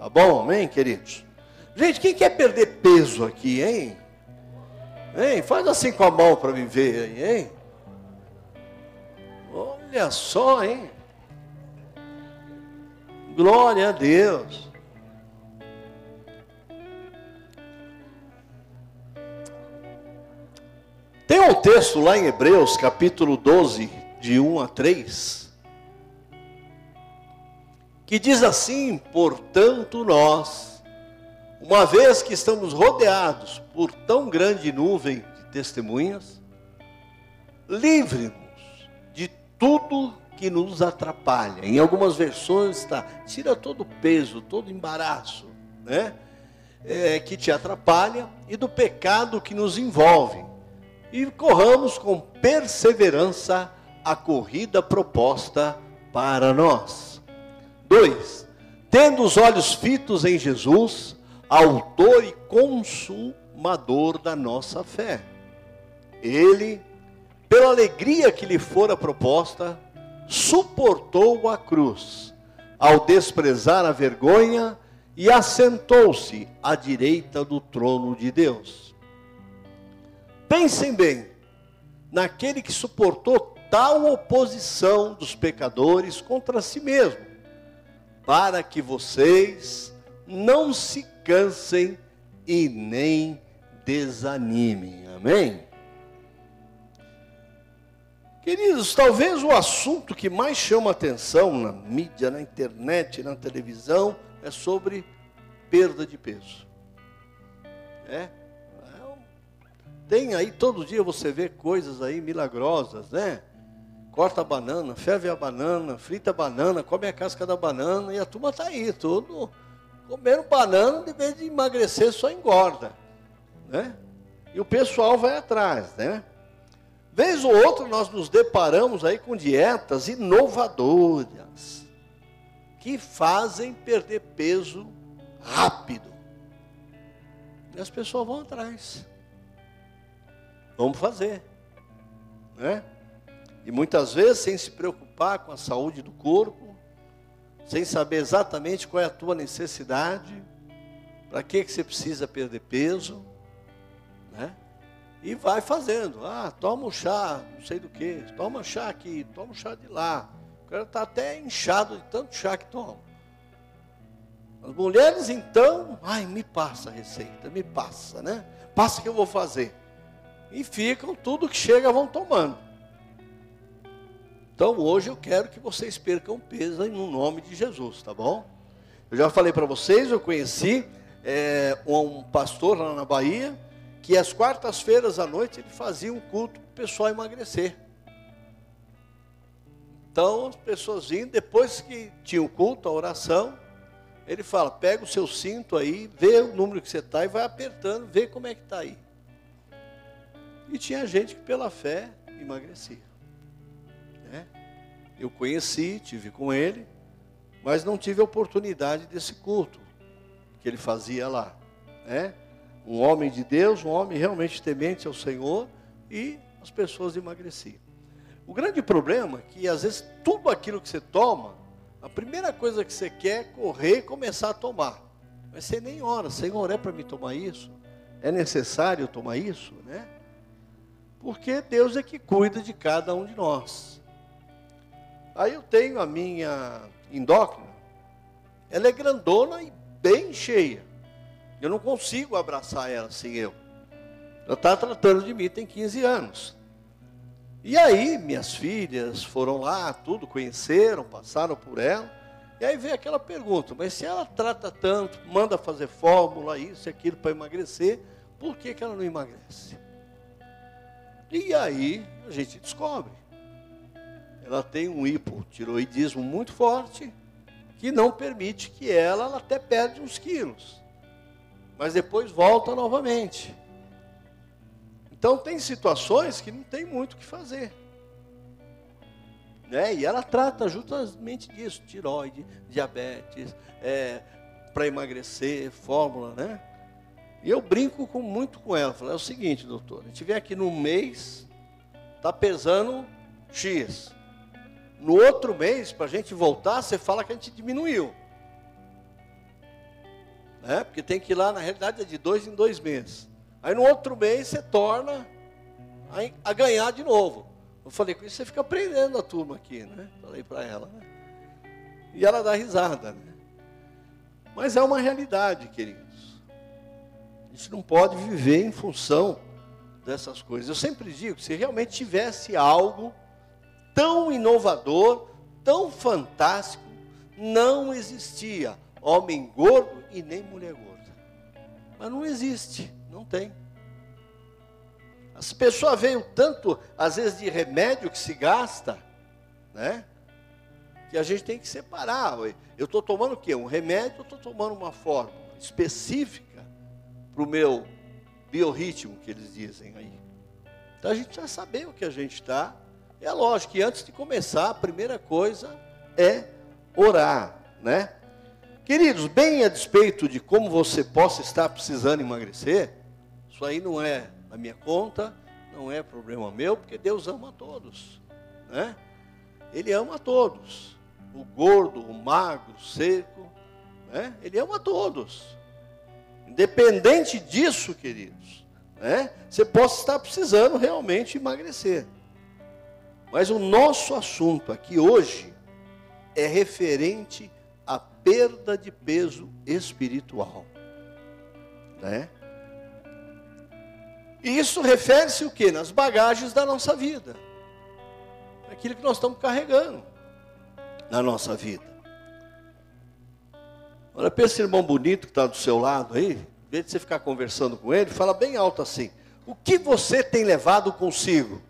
Tá bom, amém, queridos? Gente, quem quer perder peso aqui, hein? Hein? Faz assim com a mão para me ver aí, hein? Olha só, hein? Glória a Deus. Tem um texto lá em Hebreus, capítulo 12, de 1 a 3, que diz assim: Portanto, nós, uma vez que estamos rodeados por tão grande nuvem de testemunhas, livre-nos de tudo que nos atrapalha. Em algumas versões está, tira todo o peso, todo o embaraço, né? É, que te atrapalha e do pecado que nos envolve e corramos com perseverança a corrida proposta para nós. 2. Tendo os olhos fitos em Jesus, autor e consumador da nossa fé. Ele, pela alegria que lhe fora proposta, suportou a cruz, ao desprezar a vergonha, e assentou-se à direita do trono de Deus. Pensem bem, naquele que suportou tal oposição dos pecadores contra si mesmo, para que vocês não se cansem e nem desanimem. Amém? Queridos, talvez o assunto que mais chama atenção na mídia, na internet, na televisão, é sobre perda de peso. É? Tem aí, todo dia você vê coisas aí milagrosas, né? Corta a banana, ferve a banana, frita a banana, come a casca da banana e a turma está aí, tudo comendo banana, de vez de emagrecer, só engorda, né? E o pessoal vai atrás, né? Vez ou outra nós nos deparamos aí com dietas inovadoras que fazem perder peso rápido. E as pessoas vão atrás. Vamos fazer. Né? E muitas vezes sem se preocupar com a saúde do corpo, sem saber exatamente qual é a tua necessidade, para que, que você precisa perder peso, né? E vai fazendo. Ah, toma um chá, não sei do que, toma chá aqui, toma um chá de lá. O cara está até inchado de tanto chá que toma. As mulheres então, ai, me passa a receita, me passa, né? Passa que eu vou fazer e ficam, tudo que chega vão tomando. Então hoje eu quero que vocês percam peso no nome de Jesus, tá bom? Eu já falei para vocês, eu conheci é, um pastor lá na Bahia, que às quartas-feiras à noite ele fazia um culto para o pessoal emagrecer. Então as pessoas vinham, depois que tinha o culto, a oração, ele fala, pega o seu cinto aí, vê o número que você está e vai apertando, vê como é que está aí. E tinha gente que pela fé emagrecia. Né? Eu conheci, tive com ele, mas não tive a oportunidade desse culto que ele fazia lá. Né? Um homem de Deus, um homem realmente temente ao Senhor, e as pessoas emagreciam. O grande problema é que às vezes tudo aquilo que você toma, a primeira coisa que você quer é correr e começar a tomar. Mas você nem ora, Senhor, é para me tomar isso? É necessário tomar isso? Né? Porque Deus é que cuida de cada um de nós. Aí eu tenho a minha endócrina, ela é grandona e bem cheia. Eu não consigo abraçar ela sem eu. Ela está tratando de mim, tem 15 anos. E aí, minhas filhas foram lá, tudo, conheceram, passaram por ela. E aí veio aquela pergunta: mas se ela trata tanto, manda fazer fórmula, isso e aquilo para emagrecer, por que, que ela não emagrece? E aí a gente descobre. Ela tem um hipotiroidismo muito forte, que não permite que ela, ela até perde uns quilos. Mas depois volta novamente. Então tem situações que não tem muito o que fazer. Né? E ela trata justamente disso, tiroide, diabetes, é, para emagrecer, fórmula, né? E eu brinco com, muito com ela. Falei, é o seguinte, doutor, a gente vem aqui no mês, está pesando X. No outro mês, para a gente voltar, você fala que a gente diminuiu. Né? Porque tem que ir lá, na realidade, é de dois em dois meses. Aí no outro mês você torna a, a ganhar de novo. Eu falei, com isso você fica aprendendo a turma aqui, né? Falei para ela, né? E ela dá risada, né? Mas é uma realidade, queridos. A gente não pode viver em função dessas coisas. Eu sempre digo que se realmente tivesse algo tão inovador, tão fantástico, não existia homem gordo e nem mulher gorda. Mas não existe, não tem. As pessoas veem tanto, às vezes, de remédio que se gasta, né? Que a gente tem que separar. Eu estou tomando o quê? Um remédio, eu estou tomando uma fórmula específica para o meu biorritmo, que eles dizem aí. Então a gente já saber o que a gente está. É lógico que antes de começar, a primeira coisa é orar, né? Queridos, bem a despeito de como você possa estar precisando emagrecer, isso aí não é na minha conta, não é problema meu, porque Deus ama a todos, né? Ele ama a todos, o gordo, o magro, o seco, né? Ele ama a todos. Independente disso, queridos, né? Você possa estar precisando realmente emagrecer. Mas o nosso assunto aqui hoje é referente à perda de peso espiritual, né? E isso refere-se o que? Nas bagagens da nossa vida. Aquilo que nós estamos carregando na nossa vida. Olha esse irmão bonito que está do seu lado aí, em vez de você ficar conversando com ele, fala bem alto assim: O que você tem levado consigo?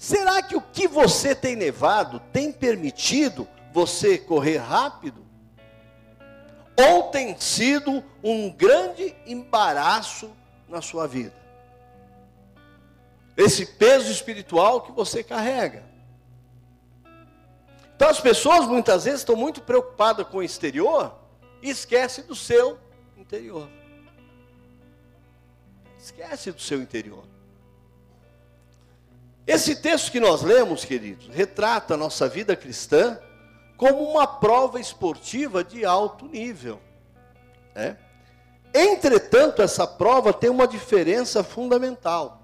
Será que o que você tem levado tem permitido você correr rápido? ou tem sido um grande embaraço na sua vida. Esse peso espiritual que você carrega. Então as pessoas muitas vezes estão muito preocupadas com o exterior e esquece do seu interior. Esquece do seu interior. Esse texto que nós lemos, queridos, retrata a nossa vida cristã como uma prova esportiva de alto nível. Né? Entretanto, essa prova tem uma diferença fundamental.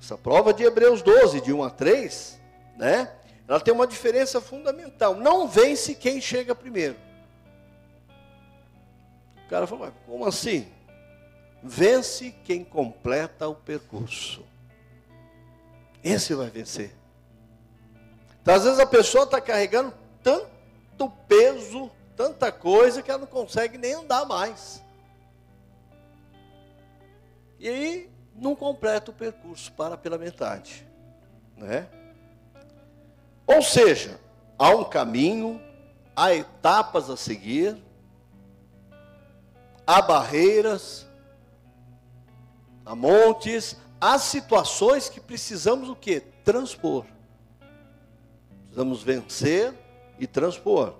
Essa prova de Hebreus 12, de 1 a 3, né? ela tem uma diferença fundamental. Não vence quem chega primeiro. O cara falou, como assim? Vence quem completa o percurso. Esse vai vencer. Então, às vezes a pessoa está carregando tanto peso, tanta coisa que ela não consegue nem andar mais. E aí não completa o percurso, para pela metade, né? Ou seja, há um caminho, há etapas a seguir, há barreiras, há montes, há situações que precisamos o quê? Transpor. Precisamos vencer e transpor.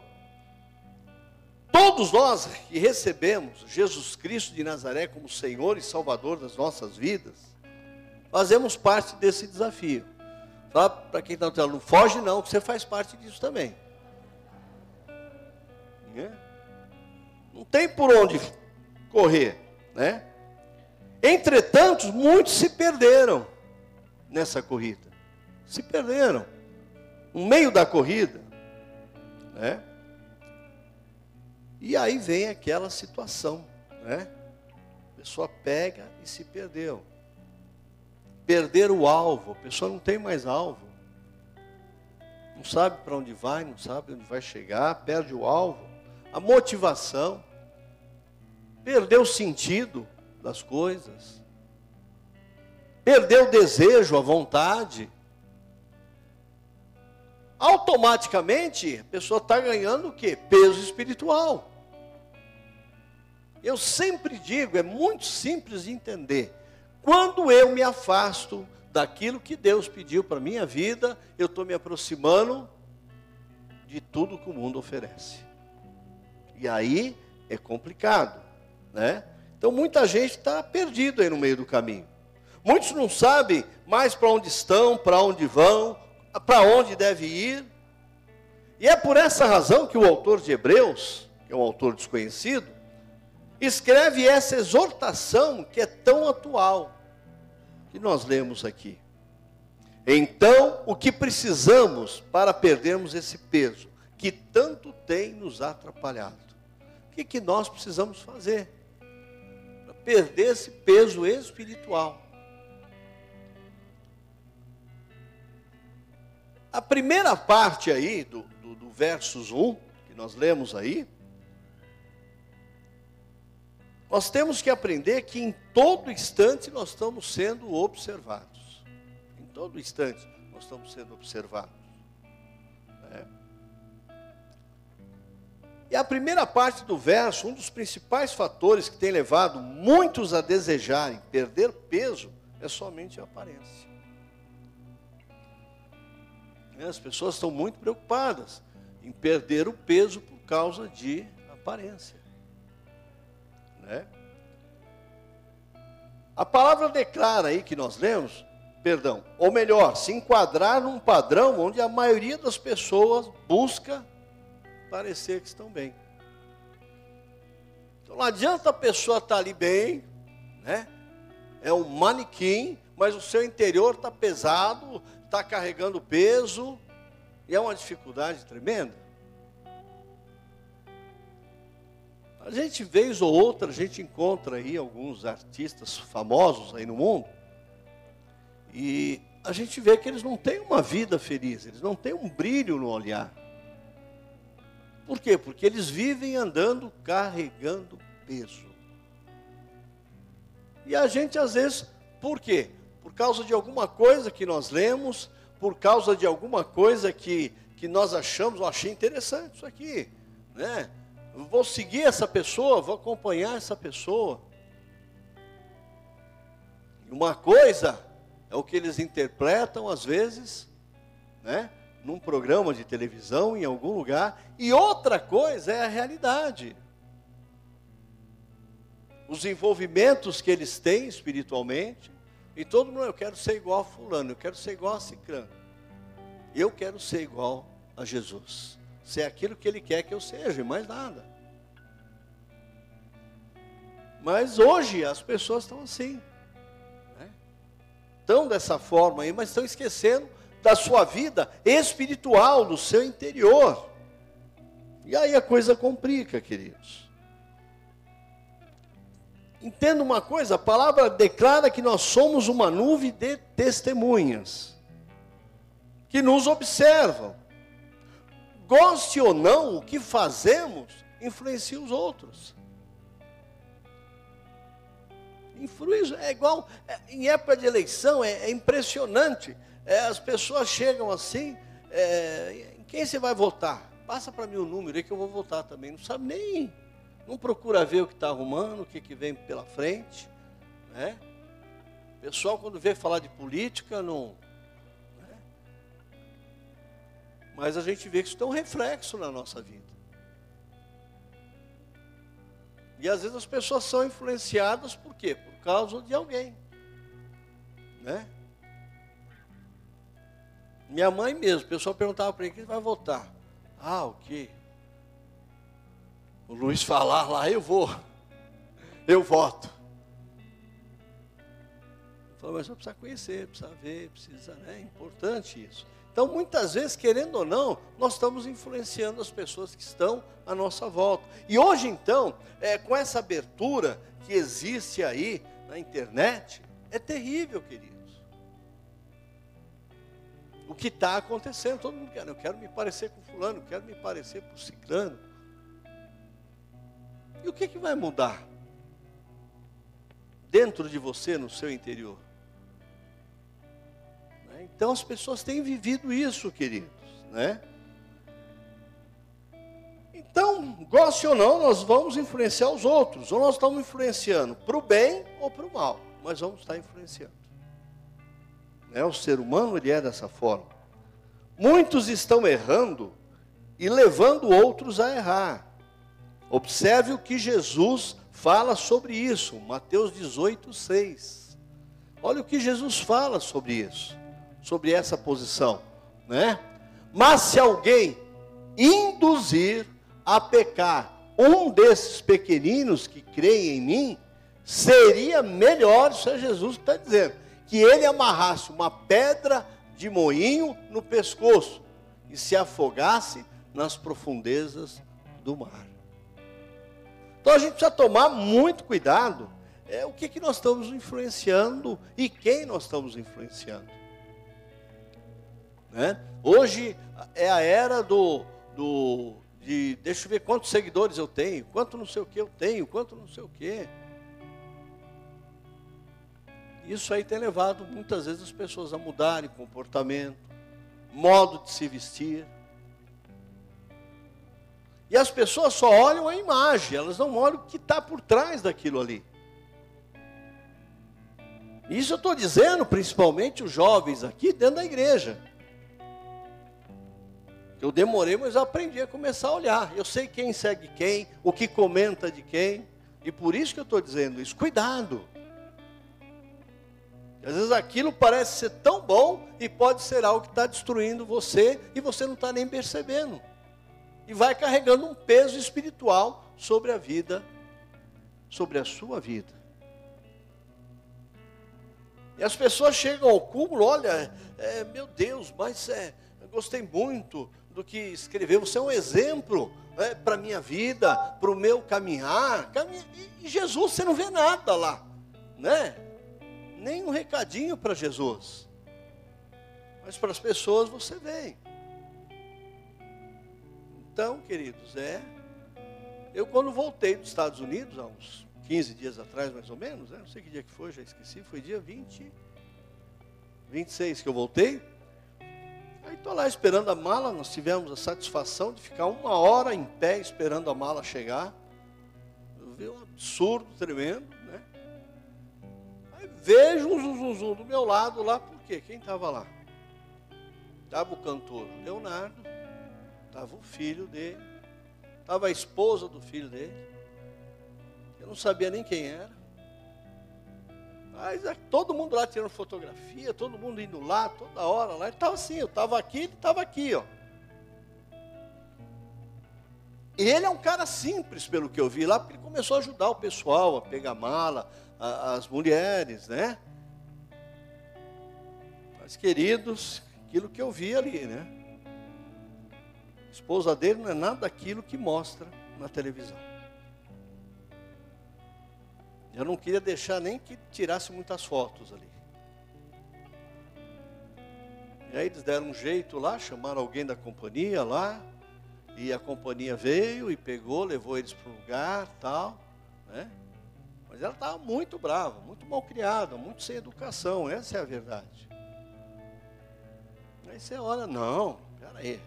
Todos nós que recebemos Jesus Cristo de Nazaré como Senhor e Salvador das nossas vidas, fazemos parte desse desafio. Fala para quem está no telão, não foge não, que você faz parte disso também. Né? Não tem por onde correr, né? Entretanto, muitos se perderam nessa corrida. Se perderam. No meio da corrida, né? E aí vem aquela situação, né? A pessoa pega e se perdeu. Perder o alvo, a pessoa não tem mais alvo. Não sabe para onde vai, não sabe onde vai chegar, perde o alvo. A motivação, perdeu o sentido das coisas. Perdeu o desejo, a vontade automaticamente a pessoa está ganhando o quê? Peso espiritual. Eu sempre digo, é muito simples de entender. Quando eu me afasto daquilo que Deus pediu para a minha vida, eu estou me aproximando de tudo que o mundo oferece. E aí é complicado, né? Então muita gente está perdido aí no meio do caminho. Muitos não sabem mais para onde estão, para onde vão, para onde deve ir. E é por essa razão que o autor de Hebreus, que é um autor desconhecido, escreve essa exortação que é tão atual, que nós lemos aqui. Então, o que precisamos para perdermos esse peso que tanto tem nos atrapalhado? O que, que nós precisamos fazer para perder esse peso espiritual? A primeira parte aí do, do, do versos 1, que nós lemos aí, nós temos que aprender que em todo instante nós estamos sendo observados. Em todo instante nós estamos sendo observados. E a primeira parte do verso, um dos principais fatores que tem levado muitos a desejarem perder peso é somente a aparência. É, as pessoas estão muito preocupadas em perder o peso por causa de aparência. Né? A palavra declara aí que nós lemos, perdão, ou melhor, se enquadrar num padrão onde a maioria das pessoas busca parecer que estão bem. Então não adianta a pessoa estar ali bem, né? É um manequim, mas o seu interior está pesado, está carregando peso, e é uma dificuldade tremenda. A gente, vez ou outra, a gente encontra aí alguns artistas famosos aí no mundo, e a gente vê que eles não têm uma vida feliz, eles não têm um brilho no olhar. Por quê? Porque eles vivem andando carregando peso. E a gente às vezes, por quê? Por causa de alguma coisa que nós lemos, por causa de alguma coisa que, que nós achamos, eu achei interessante isso aqui, né? vou seguir essa pessoa, vou acompanhar essa pessoa. Uma coisa é o que eles interpretam às vezes, né, num programa de televisão em algum lugar, e outra coisa é a realidade. Os envolvimentos que eles têm espiritualmente, e todo mundo, eu quero ser igual a fulano, eu quero ser igual a ciclano. Eu quero ser igual a Jesus ser aquilo que Ele quer que eu seja, e mais nada. Mas hoje as pessoas estão assim. Né? Estão dessa forma aí, mas estão esquecendo da sua vida espiritual, do seu interior. E aí a coisa complica, queridos. Entenda uma coisa, a palavra declara que nós somos uma nuvem de testemunhas que nos observam goste ou não, o que fazemos influencia os outros. Influi, é igual, é, em época de eleição, é, é impressionante. É, as pessoas chegam assim, é, em quem você vai votar? Passa para mim o número aí que eu vou votar também. Não sabe nem, não procura ver o que está arrumando, o que, que vem pela frente. Né? O pessoal, quando vê falar de política, não, Mas a gente vê que isso tem um reflexo na nossa vida. E às vezes as pessoas são influenciadas por quê? Por causa de alguém. Né? Minha mãe mesmo, o pessoal perguntava para ele, quem vai votar? Ah, o quê? O Luiz falar lá, eu vou. Eu voto. Falou, mas precisa conhecer, precisa ver, precisa, né? É importante isso. Então, muitas vezes, querendo ou não, nós estamos influenciando as pessoas que estão à nossa volta. E hoje, então, é, com essa abertura que existe aí na internet, é terrível, queridos. O que está acontecendo, todo mundo quer, eu quero me parecer com fulano, eu quero me parecer com ciclano. E o que, que vai mudar dentro de você, no seu interior? Então as pessoas têm vivido isso, queridos, né? Então, goste ou não, nós vamos influenciar os outros. Ou nós estamos influenciando para o bem ou para o mal. Mas vamos estar influenciando. Né? O ser humano ele é dessa forma. Muitos estão errando e levando outros a errar. Observe o que Jesus fala sobre isso. Mateus 18, 6. Olha o que Jesus fala sobre isso sobre essa posição, né? Mas se alguém induzir a pecar um desses pequeninos que creem em mim, seria melhor, isso é Jesus que está dizendo, que ele amarrasse uma pedra de moinho no pescoço e se afogasse nas profundezas do mar. Então a gente precisa tomar muito cuidado. É o que, que nós estamos influenciando e quem nós estamos influenciando. Né? Hoje é a era do, do de deixa eu ver quantos seguidores eu tenho, quanto não sei o que eu tenho, quanto não sei o que. Isso aí tem levado muitas vezes as pessoas a mudarem comportamento, modo de se vestir. E as pessoas só olham a imagem, elas não olham o que está por trás daquilo ali. Isso eu estou dizendo principalmente os jovens aqui dentro da igreja. Eu demorei, mas eu aprendi a começar a olhar. Eu sei quem segue quem, o que comenta de quem. E por isso que eu estou dizendo isso. Cuidado. Às vezes aquilo parece ser tão bom e pode ser algo que está destruindo você e você não está nem percebendo e vai carregando um peso espiritual sobre a vida, sobre a sua vida. E as pessoas chegam ao cúmulo, olha, é, meu Deus, mas é, eu gostei muito do que escreveu, você é um exemplo é, para a minha vida, para o meu caminhar. E Jesus, você não vê nada lá, né? Nem um recadinho para Jesus. Mas para as pessoas você vem. Então, queridos, é. Eu, quando voltei dos Estados Unidos, há uns 15 dias atrás, mais ou menos, né? não sei que dia que foi, já esqueci, foi dia 20, 26 que eu voltei. Aí estou lá esperando a mala, nós tivemos a satisfação de ficar uma hora em pé esperando a mala chegar. Eu vi um absurdo tremendo, vejo um zum, zum, zum do meu lado lá, por quê? Quem estava lá? Estava o cantor Leonardo, Estava o filho dele, estava a esposa do filho dele. Eu não sabia nem quem era. Mas é, todo mundo lá tirando fotografia, todo mundo indo lá, toda hora lá. Ele estava assim, eu estava aqui, ele estava aqui, ó. Ele é um cara simples, pelo que eu vi lá, porque ele começou a ajudar o pessoal a pegar mala, a, as mulheres, né? Mas, queridos, aquilo que eu vi ali, né? esposa dele não é nada daquilo que mostra na televisão. Eu não queria deixar nem que tirasse muitas fotos ali. E aí eles deram um jeito lá, chamaram alguém da companhia lá, e a companhia veio e pegou, levou eles para o lugar, tal, né? Mas ela estava muito brava, muito mal criada, muito sem educação, essa é a verdade. Aí você olha, não, peraí,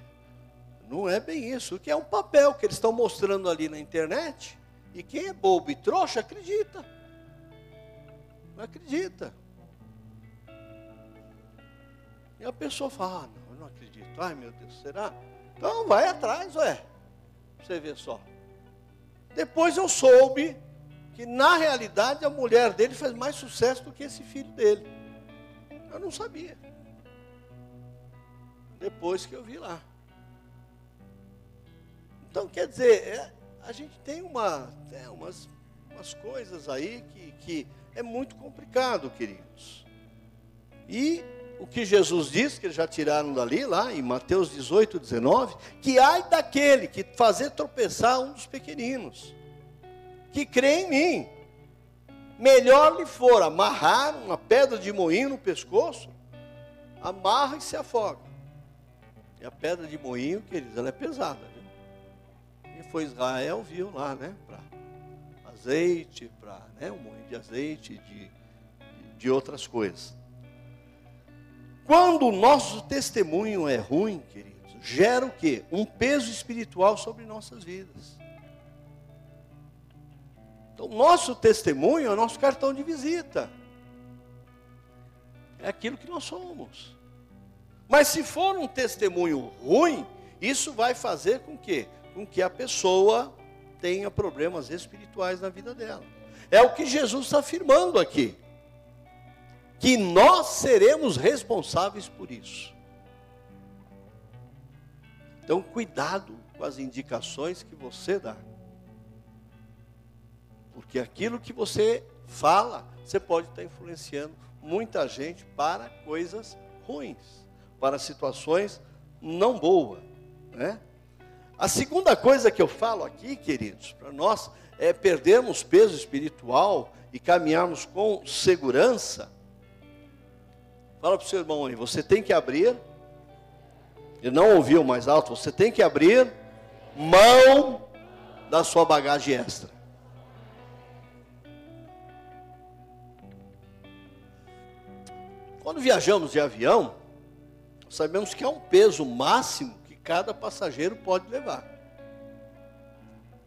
não é bem isso, que é um papel que eles estão mostrando ali na internet. E quem é bobo e trouxa acredita. Não acredita. E a pessoa fala, ah, não, eu não acredito. Ai meu Deus, será? Então vai atrás, ué. Você vê só. Depois eu soube que na realidade a mulher dele fez mais sucesso do que esse filho dele. Eu não sabia. Depois que eu vi lá. Então, quer dizer, é, a gente tem uma, é, umas, umas coisas aí que, que é muito complicado, queridos. E o que Jesus diz, que eles já tiraram dali, lá em Mateus 18, 19, que ai daquele que fazer tropeçar um dos pequeninos, que crê em mim. Melhor lhe for amarrar uma pedra de moinho no pescoço, amarra e se afoga. E a pedra de moinho, queridos, ela é pesada foi Israel, viu lá, né? Para azeite, para né, um moinho de azeite, de, de outras coisas. Quando o nosso testemunho é ruim, queridos, gera o quê? Um peso espiritual sobre nossas vidas. Então, nosso testemunho é o nosso cartão de visita. É aquilo que nós somos. Mas se for um testemunho ruim, isso vai fazer com que com que a pessoa tenha problemas espirituais na vida dela. É o que Jesus está afirmando aqui. Que nós seremos responsáveis por isso. Então, cuidado com as indicações que você dá. Porque aquilo que você fala, você pode estar influenciando muita gente para coisas ruins, para situações não boas, né? A segunda coisa que eu falo aqui, queridos, para nós é perdermos peso espiritual e caminharmos com segurança. Fala para o seu irmão aí, você tem que abrir, e não ouviu mais alto, você tem que abrir mão da sua bagagem extra. Quando viajamos de avião, sabemos que há um peso máximo que cada passageiro pode levar.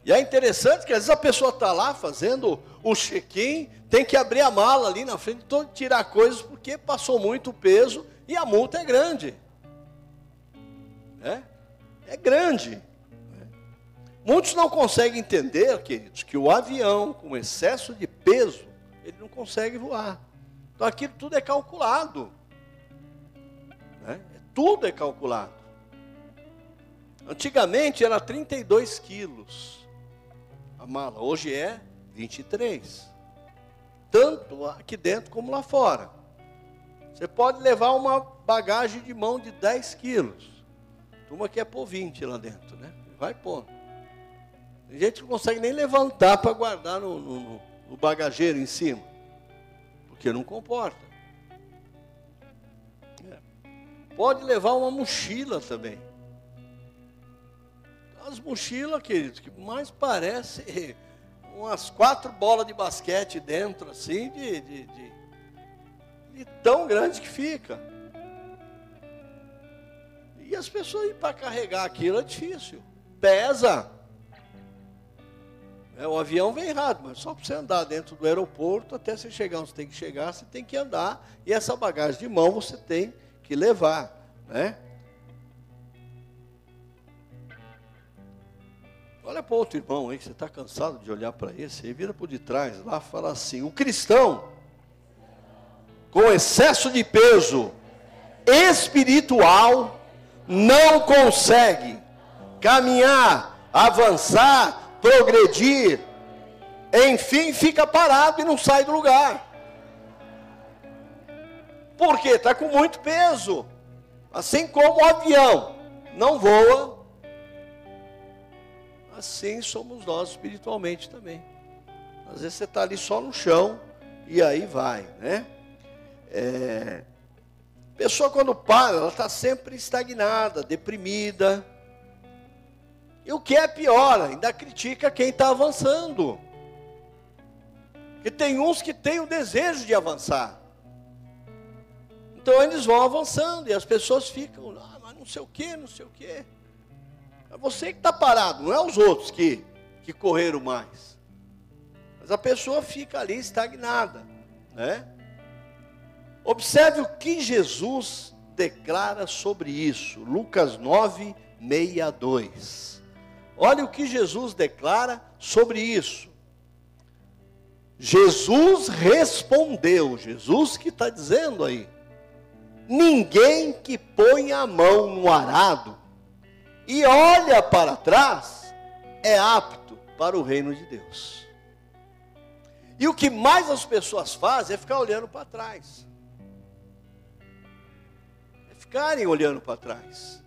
E é interessante que às vezes a pessoa está lá fazendo o check-in, tem que abrir a mala ali na frente, tirar coisas porque passou muito peso e a multa é grande. É, é grande. Muitos não conseguem entender, queridos, que o avião com excesso de peso, ele não consegue voar. Então aquilo tudo é calculado. Né? Tudo é calculado. Antigamente era 32 quilos a mala, hoje é 23. Tanto aqui dentro como lá fora. Você pode levar uma bagagem de mão de 10 quilos. Turma quer pôr 20 lá dentro, né? Vai pôr. Tem gente que não consegue nem levantar para guardar no, no, no bagageiro em cima. Porque não comporta. É. Pode levar uma mochila também. As mochilas, queridos, que mais parece umas quatro bolas de basquete dentro, assim, de, de, de, de tão grande que fica. E as pessoas ir para carregar aquilo é difícil. Pesa. É, o avião vem errado, mas só para você andar dentro do aeroporto, até você chegar onde você tem que chegar, você tem que andar. E essa bagagem de mão você tem que levar. Né? Olha para outro irmão aí, que você está cansado de olhar para esse, aí vira por detrás, lá fala assim: o cristão, com excesso de peso espiritual, não consegue caminhar, avançar progredir, enfim, fica parado e não sai do lugar. Por quê? Está com muito peso. Assim como o avião não voa, assim somos nós espiritualmente também. Às vezes você está ali só no chão e aí vai, né? É... Pessoa quando para, ela está sempre estagnada, deprimida, e o que é pior, ainda critica quem está avançando. E tem uns que têm o desejo de avançar. Então eles vão avançando e as pessoas ficam, ah, mas não sei o que, não sei o que. É você que está parado, não é os outros que, que correram mais. Mas a pessoa fica ali estagnada. Né? Observe o que Jesus declara sobre isso. Lucas 9, 62. Olha o que Jesus declara sobre isso. Jesus respondeu, Jesus que está dizendo aí: ninguém que põe a mão no arado e olha para trás é apto para o reino de Deus. E o que mais as pessoas fazem é ficar olhando para trás. É ficarem olhando para trás.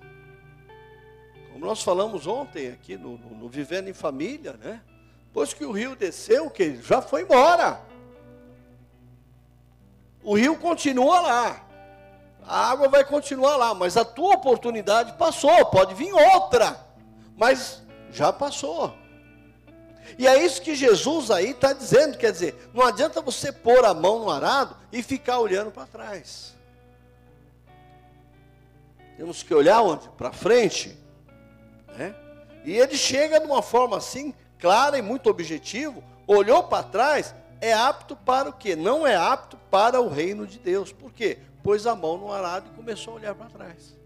Como nós falamos ontem aqui no, no, no Vivendo em Família, né? Depois que o rio desceu, que já foi embora. O rio continua lá. A água vai continuar lá, mas a tua oportunidade passou, pode vir outra, mas já passou. E é isso que Jesus aí está dizendo, quer dizer, não adianta você pôr a mão no arado e ficar olhando para trás. Temos que olhar? Para frente. Né? E ele chega de uma forma assim, clara e muito objetivo, olhou para trás, é apto para o quê? Não é apto para o reino de Deus. Por quê? Pôs a mão no arado e começou a olhar para trás.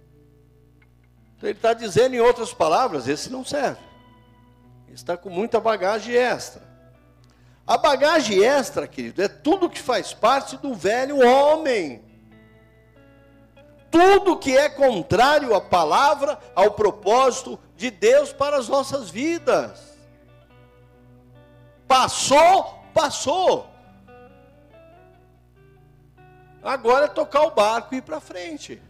Então ele está dizendo, em outras palavras, esse não serve. Ele está com muita bagagem extra. A bagagem extra, querido, é tudo que faz parte do velho homem. Tudo que é contrário à palavra, ao propósito de Deus para as nossas vidas. Passou, passou. Agora é tocar o barco e ir para frente.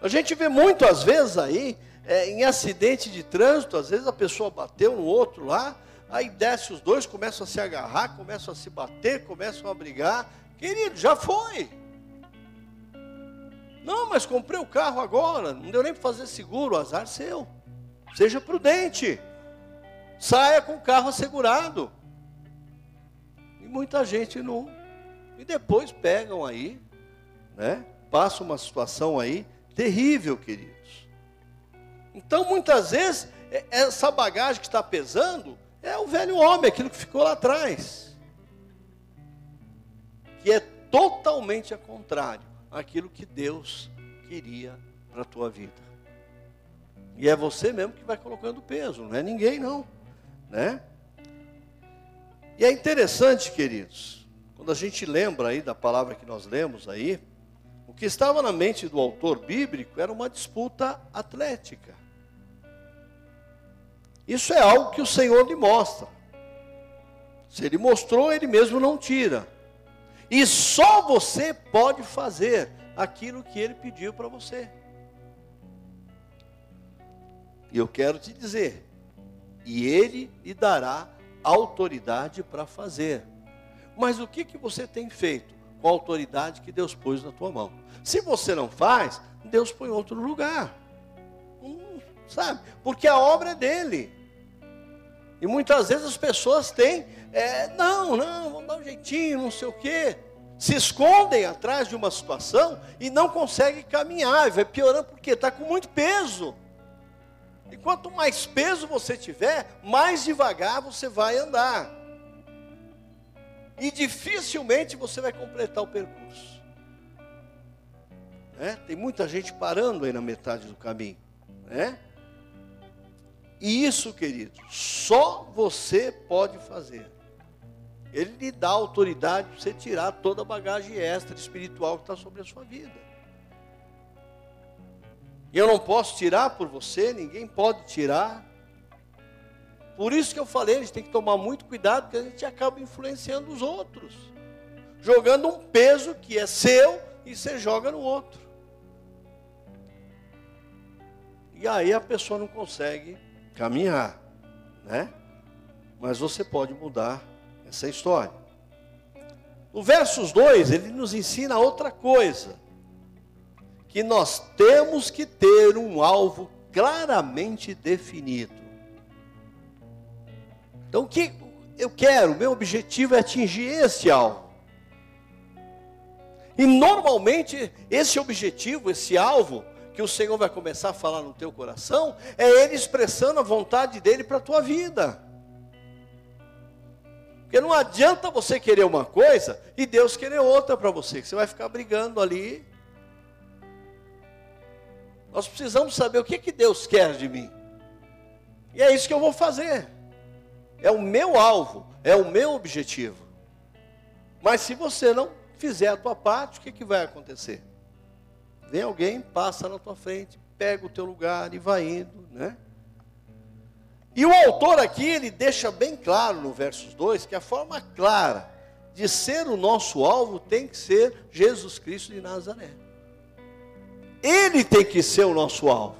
A gente vê muito, às vezes, aí, é, em acidente de trânsito, às vezes a pessoa bateu no outro lá, aí desce os dois, começam a se agarrar, começam a se bater, começam a brigar. Querido, já foi. Não, mas comprei o carro agora, não deu nem para fazer seguro, azar seu. Seja prudente. Saia com o carro assegurado. E muita gente não. E depois pegam aí, né? Passa uma situação aí terrível, queridos. Então, muitas vezes, é, essa bagagem que está pesando é o velho homem, aquilo que ficou lá atrás. Que é totalmente a contrário àquilo que Deus queria para a tua vida. E é você mesmo que vai colocando peso, não é ninguém não, né? E é interessante, queridos, quando a gente lembra aí da palavra que nós lemos aí, o que estava na mente do autor bíblico era uma disputa atlética. Isso é algo que o Senhor lhe mostra. Se ele mostrou, ele mesmo não tira. E só você pode fazer aquilo que ele pediu para você. E eu quero te dizer, e ele lhe dará autoridade para fazer. Mas o que, que você tem feito com a autoridade que Deus pôs na tua mão? Se você não faz, Deus põe outro lugar. Hum, sabe? Porque a obra é dele. E muitas vezes as pessoas têm, é, não, não, vamos dar um jeitinho, não sei o quê. Se escondem atrás de uma situação e não conseguem caminhar. E vai piorando porque está com muito peso. E quanto mais peso você tiver, mais devagar você vai andar. E dificilmente você vai completar o percurso. Né? Tem muita gente parando aí na metade do caminho. Né? E isso, querido, só você pode fazer. Ele lhe dá autoridade para você tirar toda a bagagem extra espiritual que está sobre a sua vida. E eu não posso tirar por você, ninguém pode tirar. Por isso que eu falei, a gente tem que tomar muito cuidado, porque a gente acaba influenciando os outros. Jogando um peso que é seu e você joga no outro. E aí a pessoa não consegue caminhar, né? Mas você pode mudar essa história. No versos 2, ele nos ensina outra coisa. Que nós temos que ter um alvo claramente definido. Então, o que eu quero, meu objetivo é atingir esse alvo. E normalmente, esse objetivo, esse alvo, que o Senhor vai começar a falar no teu coração, é Ele expressando a vontade dEle para a tua vida. Porque não adianta você querer uma coisa e Deus querer outra para você, que você vai ficar brigando ali. Nós precisamos saber o que, que Deus quer de mim. E é isso que eu vou fazer. É o meu alvo, é o meu objetivo. Mas se você não fizer a tua parte, o que, que vai acontecer? Vem alguém, passa na tua frente, pega o teu lugar e vai indo, né? E o autor aqui, ele deixa bem claro no versos 2 que a forma clara de ser o nosso alvo tem que ser Jesus Cristo de Nazaré. Ele tem que ser o nosso alvo.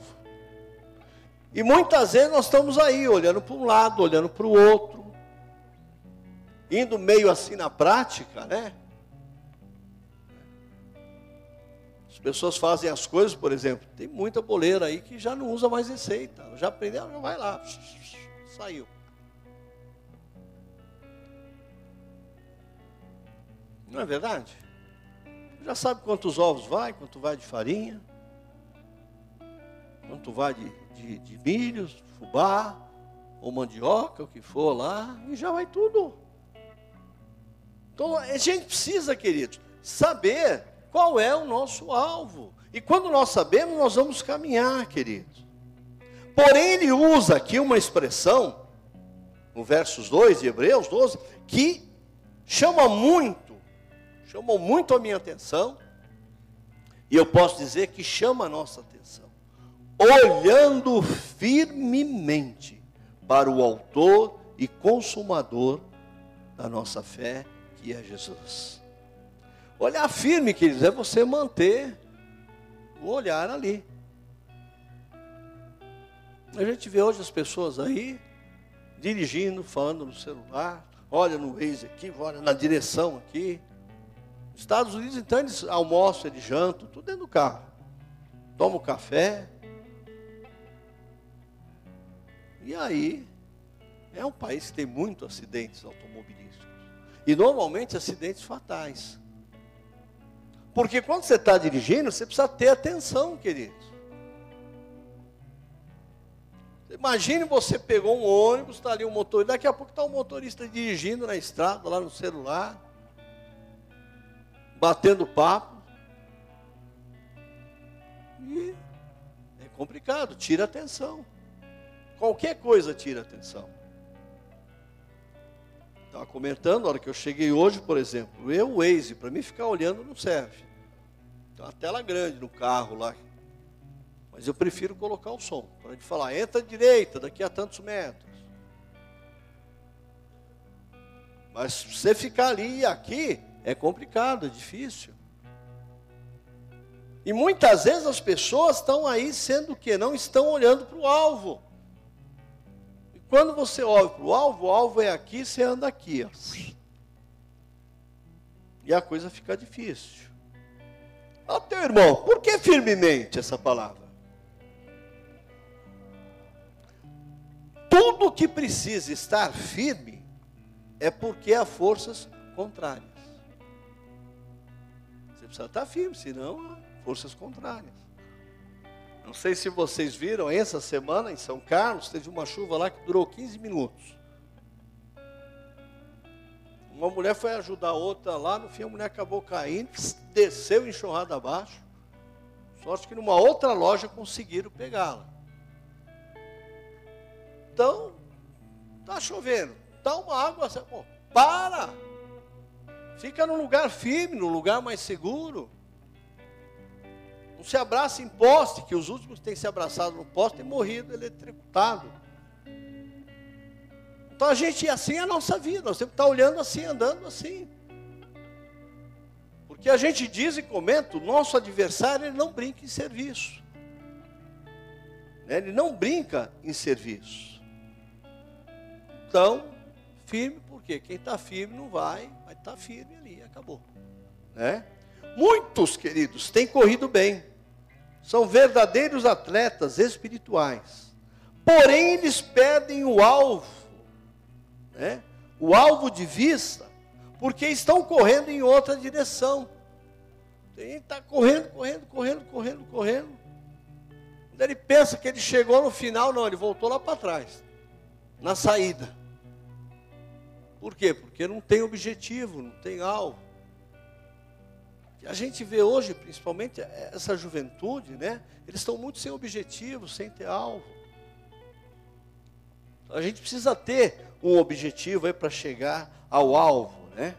E muitas vezes nós estamos aí, olhando para um lado, olhando para o outro, indo meio assim na prática, né? pessoas fazem as coisas, por exemplo, tem muita boleira aí que já não usa mais receita. Já aprendeu, já vai lá. Saiu. Não é verdade? Já sabe quantos ovos vai, quanto vai de farinha, quanto vai de, de, de milho, fubá, ou mandioca, o que for lá, e já vai tudo. Então a gente precisa, queridos, saber qual é o nosso alvo. E quando nós sabemos, nós vamos caminhar, queridos. Porém, ele usa aqui uma expressão, no versos 2 de Hebreus 12, que chama muito, chamou muito a minha atenção, E eu posso dizer que chama a nossa atenção. Olhando firmemente para o Autor e Consumador da nossa fé, que é Jesus. Olhar firme, queridos, é você manter o olhar ali. A gente vê hoje as pessoas aí dirigindo, falando no celular, olha no Waze aqui, olha na direção aqui. Estados Unidos, então, eles almoçam, eles jantam, tudo dentro do carro. Tomam café. E aí, é um país que tem muitos acidentes automobilísticos. E normalmente acidentes fatais. Porque quando você está dirigindo, você precisa ter atenção, querido. Imagine você pegou um ônibus, está ali um motorista, daqui a pouco está um motorista dirigindo na estrada, lá no celular, batendo papo. E é complicado, tira atenção. Qualquer coisa tira atenção. Estava comentando, na hora que eu cheguei hoje, por exemplo, eu, o Waze, para mim ficar olhando não serve. Tem uma tela grande no carro lá, mas eu prefiro colocar o som, para ele falar, entra à direita, daqui a tantos metros. Mas você ficar ali e aqui, é complicado, é difícil. E muitas vezes as pessoas estão aí sendo que não estão olhando para o alvo. E quando você olha para o alvo, o alvo é aqui, você anda aqui. Ó. E a coisa fica difícil. Ó, teu irmão, por que firmemente essa palavra? Tudo que precisa estar firme é porque há forças contrárias. Você precisa estar firme, senão há forças contrárias. Não sei se vocês viram, essa semana em São Carlos teve uma chuva lá que durou 15 minutos. Uma mulher foi ajudar a outra lá, no fim a mulher acabou caindo, desceu enxurrada abaixo. Sorte que numa outra loja conseguiram pegá-la. Então, está chovendo, dá uma água, pô, para, fica num lugar firme, num lugar mais seguro. Não se abraça em poste, que os últimos que têm se abraçado no poste têm morrido eletrocutado. Então a gente, assim é a nossa vida, nós temos que estar olhando assim, andando assim. Porque a gente diz e comenta, o nosso adversário ele não brinca em serviço. Ele não brinca em serviço. Então, firme, porque quem está firme não vai, vai estar tá firme ali, acabou. Né? Muitos, queridos, têm corrido bem, são verdadeiros atletas espirituais, porém eles perdem o alvo, né? o alvo de vista, porque estão correndo em outra direção. Tem está correndo, correndo, correndo, correndo, correndo. Quando ele pensa que ele chegou no final, não, ele voltou lá para trás, na saída. Por quê? Porque não tem objetivo, não tem alvo. A gente vê hoje, principalmente essa juventude, né? Eles estão muito sem objetivo, sem ter alvo. A gente precisa ter um objetivo aí para chegar ao alvo, né?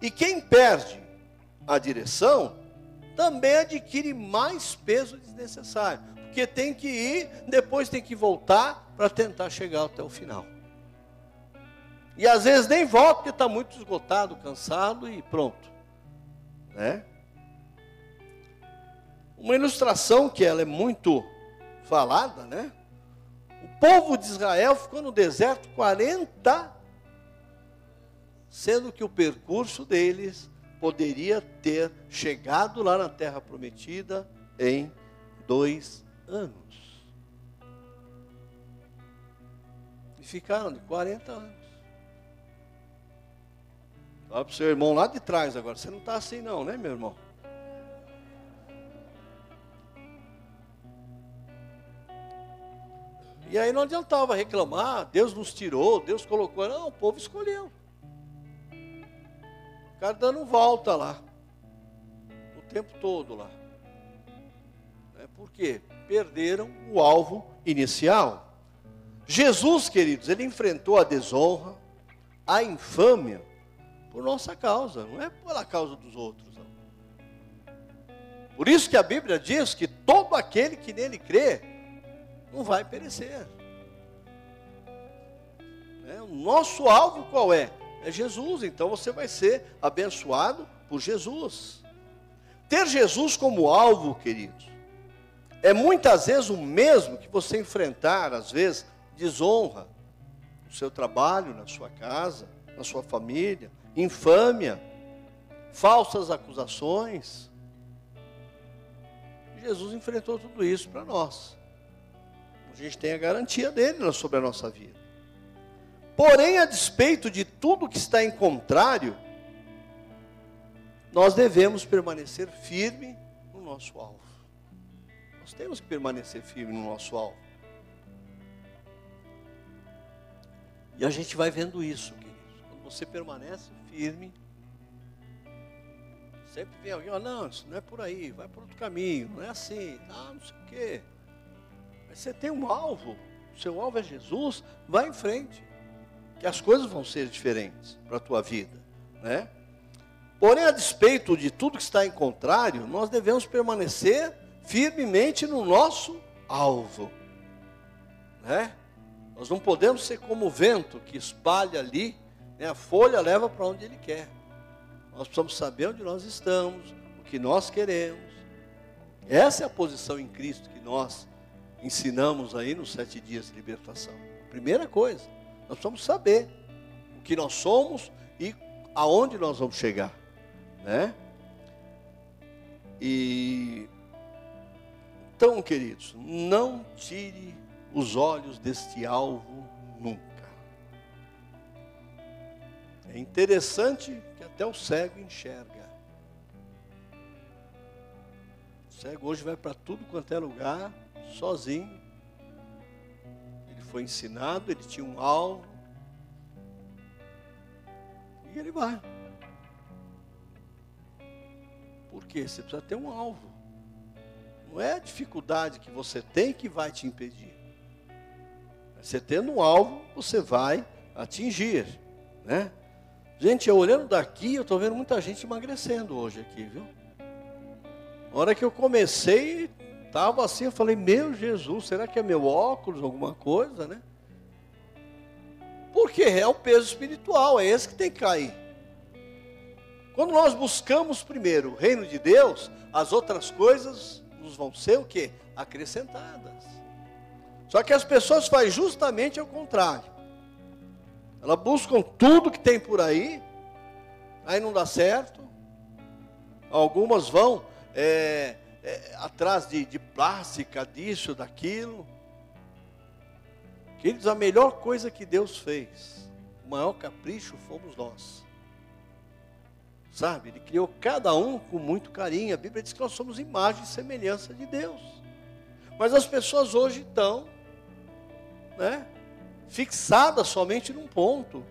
E quem perde a direção também adquire mais peso desnecessário, porque tem que ir, depois tem que voltar para tentar chegar até o final. E às vezes nem volta porque está muito esgotado, cansado e pronto. Né? Uma ilustração que ela é muito falada, né? O povo de Israel ficou no deserto 40, sendo que o percurso deles poderia ter chegado lá na terra prometida em dois anos. E ficaram de 40 anos. Fala para o seu irmão lá de trás agora. Você não está assim não, né, meu irmão? E aí não adiantava reclamar, Deus nos tirou, Deus colocou. Não, o povo escolheu. O cara dando volta lá. O tempo todo lá. É por quê? Perderam o alvo inicial. Jesus, queridos, ele enfrentou a desonra, a infâmia, por nossa causa, não é pela causa dos outros. Não. Por isso que a Bíblia diz que todo aquele que nele crê não vai perecer. É, o nosso alvo qual é? É Jesus. Então você vai ser abençoado por Jesus. Ter Jesus como alvo, queridos, é muitas vezes o mesmo que você enfrentar, às vezes, desonra no seu trabalho, na sua casa, na sua família, infâmia, falsas acusações. Jesus enfrentou tudo isso para nós. A gente tem a garantia dele sobre a nossa vida. Porém, a despeito de tudo que está em contrário, nós devemos permanecer firme no nosso alvo. Nós temos que permanecer firme no nosso alvo. E a gente vai vendo isso, você permanece firme, sempre vem alguém, oh, não, isso não é por aí, vai por outro caminho, não é assim, ah, não sei o quê. Mas você tem um alvo, o seu alvo é Jesus, vai em frente, que as coisas vão ser diferentes para a tua vida, né? Porém, a despeito de tudo que está em contrário, nós devemos permanecer firmemente no nosso alvo, né? Nós não podemos ser como o vento que espalha ali? A folha leva para onde ele quer. Nós precisamos saber onde nós estamos, o que nós queremos. Essa é a posição em Cristo que nós ensinamos aí nos sete dias de libertação. Primeira coisa, nós precisamos saber o que nós somos e aonde nós vamos chegar, né? E então, queridos, não tire os olhos deste alvo nunca. É interessante que até o cego enxerga. O cego hoje vai para tudo quanto é lugar, sozinho. Ele foi ensinado, ele tinha um alvo. E ele vai. Por quê? Você precisa ter um alvo. Não é a dificuldade que você tem que vai te impedir. Você tendo um alvo, você vai atingir, né? Gente, eu olhando daqui, eu estou vendo muita gente emagrecendo hoje aqui, viu? Na hora que eu comecei, estava assim, eu falei, meu Jesus, será que é meu óculos, alguma coisa, né? Porque é o peso espiritual, é esse que tem que cair. Quando nós buscamos primeiro o reino de Deus, as outras coisas nos vão ser o quê? Acrescentadas. Só que as pessoas fazem justamente ao contrário. Elas buscam tudo que tem por aí, aí não dá certo. Algumas vão é, é, atrás de, de plástica, disso, daquilo. Queridos, a melhor coisa que Deus fez, o maior capricho fomos nós. Sabe? Ele criou cada um com muito carinho. A Bíblia diz que nós somos imagem e semelhança de Deus. Mas as pessoas hoje estão né, fixada somente num ponto.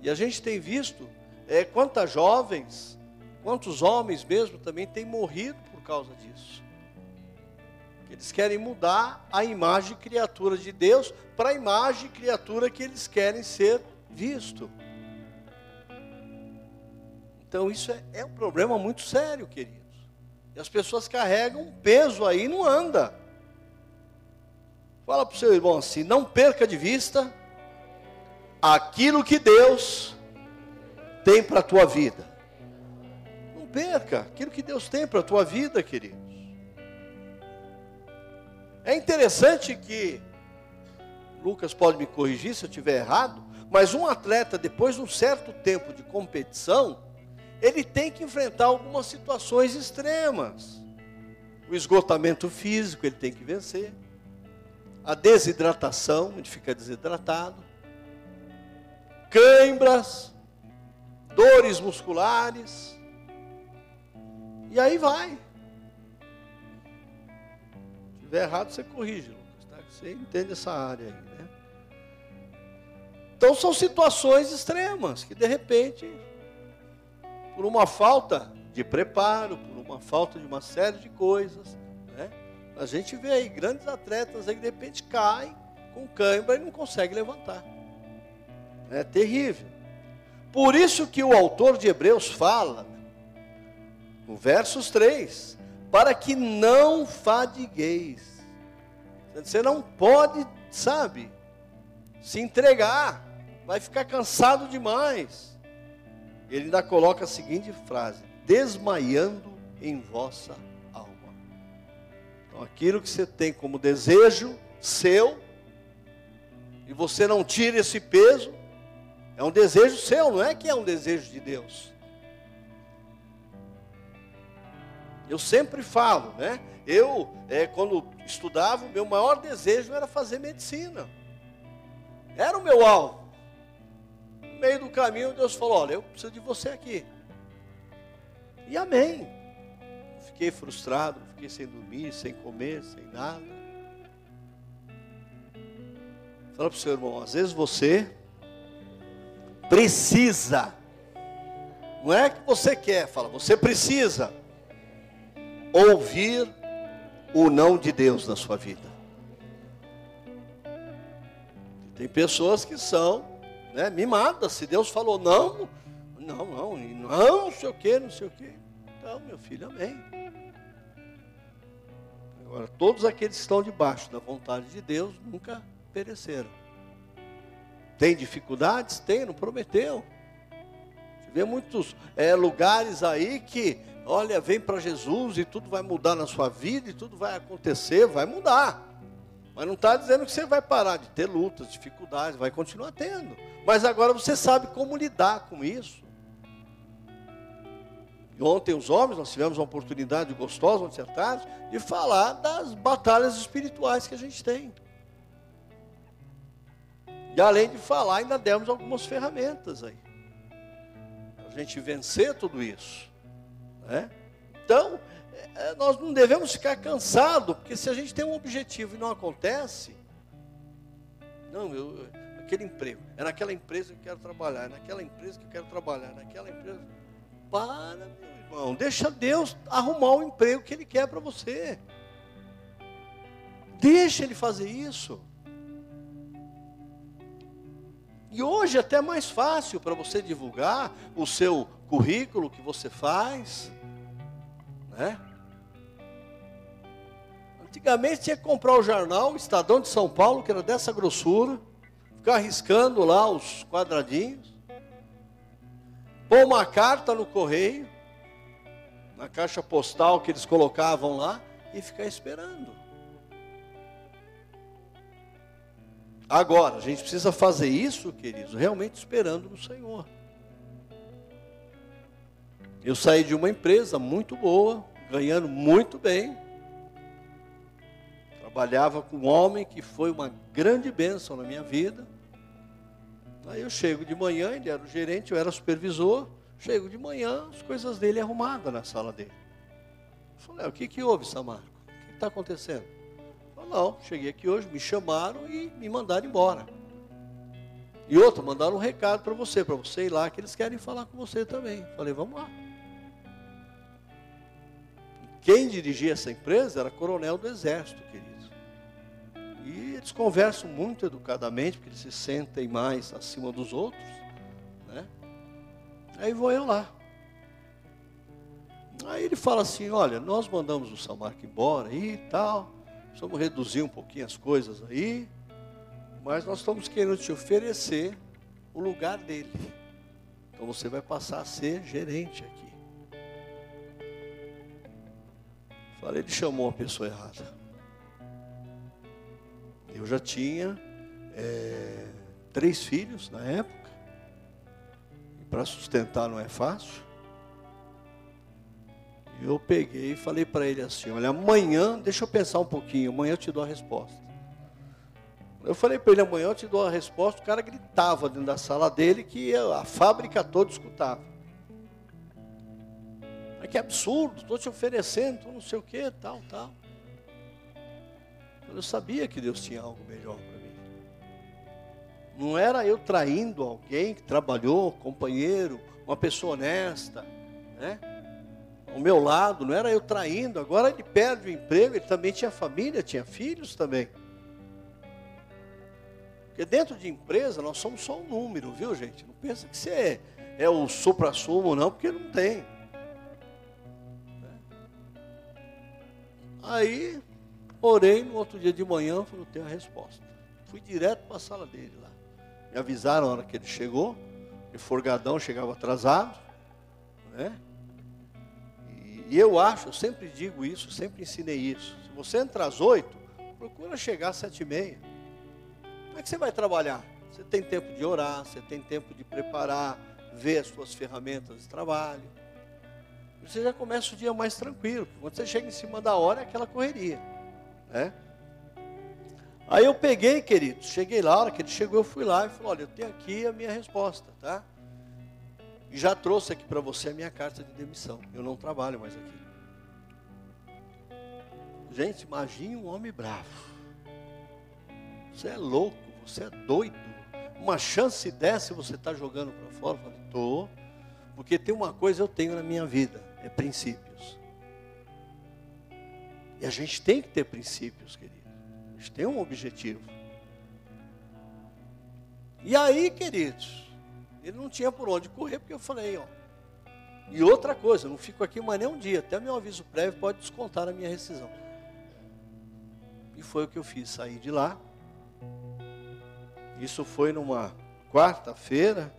E a gente tem visto é, quantas jovens, quantos homens mesmo também têm morrido por causa disso. Eles querem mudar a imagem criatura de Deus para a imagem criatura que eles querem ser visto. Então isso é, é um problema muito sério, queridos. E as pessoas carregam um peso aí não anda. Fala para o seu irmão assim: não perca de vista aquilo que Deus tem para a tua vida. Não perca aquilo que Deus tem para a tua vida, queridos. É interessante que, Lucas pode me corrigir se eu estiver errado, mas um atleta, depois de um certo tempo de competição, ele tem que enfrentar algumas situações extremas. O esgotamento físico ele tem que vencer a desidratação, ele fica desidratado, cãibras, dores musculares, e aí vai. Se tiver errado, você corrige, Lucas, tá? Você entende essa área aí, né? Então são situações extremas que de repente, por uma falta de preparo, por uma falta de uma série de coisas, a gente vê aí grandes atletas aí que de repente caem com cãibra e não conseguem levantar. É terrível. Por isso que o autor de Hebreus fala, no versos 3, para que não fadigueis. Você não pode, sabe, se entregar, vai ficar cansado demais. Ele ainda coloca a seguinte frase: desmaiando em vossa alma. Então, aquilo que você tem como desejo seu, e você não tira esse peso, é um desejo seu, não é que é um desejo de Deus. Eu sempre falo, né? Eu, é, quando estudava, o meu maior desejo era fazer medicina. Era o meu alvo. No meio do caminho, Deus falou: Olha, eu preciso de você aqui. E amém. Fiquei frustrado, fiquei sem dormir, sem comer, sem nada. Fala para o seu irmão: às vezes você precisa, não é que você quer, fala, você precisa ouvir o não de Deus na sua vida. Tem pessoas que são né, mimadas. Se Deus falou não, não, não, não, não sei o que, não sei o que. Então, meu filho, amém. Agora, todos aqueles que estão debaixo da vontade de Deus nunca pereceram. Tem dificuldades? Tem, não prometeu. Vê muitos é, lugares aí que olha, vem para Jesus e tudo vai mudar na sua vida e tudo vai acontecer, vai mudar. Mas não está dizendo que você vai parar de ter lutas, dificuldades, vai continuar tendo. Mas agora você sabe como lidar com isso. Ontem, os homens, nós tivemos uma oportunidade gostosa, ontem à tarde, de falar das batalhas espirituais que a gente tem. E além de falar, ainda demos algumas ferramentas aí. Para a gente vencer tudo isso. Né? Então, é, nós não devemos ficar cansados, porque se a gente tem um objetivo e não acontece, não, eu, aquele emprego, é naquela empresa que eu quero trabalhar, é naquela empresa que eu quero trabalhar, é naquela empresa. Para, meu irmão, deixa Deus arrumar o emprego que Ele quer para você. Deixa Ele fazer isso. E hoje é até mais fácil para você divulgar o seu currículo que você faz, né? Antigamente tinha que comprar o jornal, Estadão de São Paulo, que era dessa grossura, ficar riscando lá os quadradinhos, pôr uma carta no correio, na caixa postal que eles colocavam lá, e ficar esperando. Agora, a gente precisa fazer isso, queridos, realmente esperando no Senhor. Eu saí de uma empresa muito boa, ganhando muito bem. Trabalhava com um homem que foi uma grande bênção na minha vida. Aí eu chego de manhã, ele era o gerente, eu era supervisor. Chego de manhã, as coisas dele arrumadas na sala dele. Eu falei, o que, que houve, Samarco? O que está acontecendo? Não, cheguei aqui hoje, me chamaram e me mandaram embora. E outro, mandaram um recado para você, para você ir lá, que eles querem falar com você também. Falei, vamos lá. Quem dirigia essa empresa era coronel do exército, querido. E eles conversam muito educadamente, porque eles se sentem mais acima dos outros. Né? Aí vou eu lá. Aí ele fala assim, olha, nós mandamos o Samarco embora e tal. Vamos reduzir um pouquinho as coisas aí, mas nós estamos querendo te oferecer o lugar dele. Então você vai passar a ser gerente aqui. Falei, ele chamou a pessoa errada. Eu já tinha é, três filhos na época. E para sustentar não é fácil eu peguei e falei para ele assim: Olha, amanhã, deixa eu pensar um pouquinho, amanhã eu te dou a resposta. Eu falei para ele: amanhã eu te dou a resposta. O cara gritava dentro da sala dele que a fábrica toda escutava. Mas que absurdo, estou te oferecendo, não sei o que, tal, tal. Eu sabia que Deus tinha algo melhor para mim. Não era eu traindo alguém que trabalhou, companheiro, uma pessoa honesta, né? ao meu lado, não era eu traindo, agora ele perde o emprego, ele também tinha família, tinha filhos também. Porque dentro de empresa nós somos só um número, viu gente? Não pensa que você é, é o supra-sumo não, porque não tem. Aí, orei no outro dia de manhã, eu tenho a resposta. Fui direto para a sala dele lá. Me avisaram a hora que ele chegou, que forgadão chegava atrasado, né? E, e eu acho, eu sempre digo isso, sempre ensinei isso. Se você entra às oito, procura chegar às sete e meia. Como é que você vai trabalhar? Você tem tempo de orar, você tem tempo de preparar, ver as suas ferramentas de trabalho. Você já começa o dia mais tranquilo. Quando você chega em cima da hora, é aquela correria. Né? Aí eu peguei, querido, cheguei lá, a hora que ele chegou, eu fui lá e falei, olha, eu tenho aqui a minha resposta, tá? E já trouxe aqui para você a minha carta de demissão. Eu não trabalho mais aqui. Gente, imagine um homem bravo. Você é louco, você é doido. Uma chance dessa você está jogando para fora? Eu falei, estou. Porque tem uma coisa eu tenho na minha vida, é princípios. E a gente tem que ter princípios, querido. A gente tem um objetivo. E aí, queridos, ele não tinha por onde correr, porque eu falei, ó. E outra coisa, não fico aqui mais nem um dia, até meu aviso prévio pode descontar a minha rescisão. E foi o que eu fiz, saí de lá. Isso foi numa quarta-feira.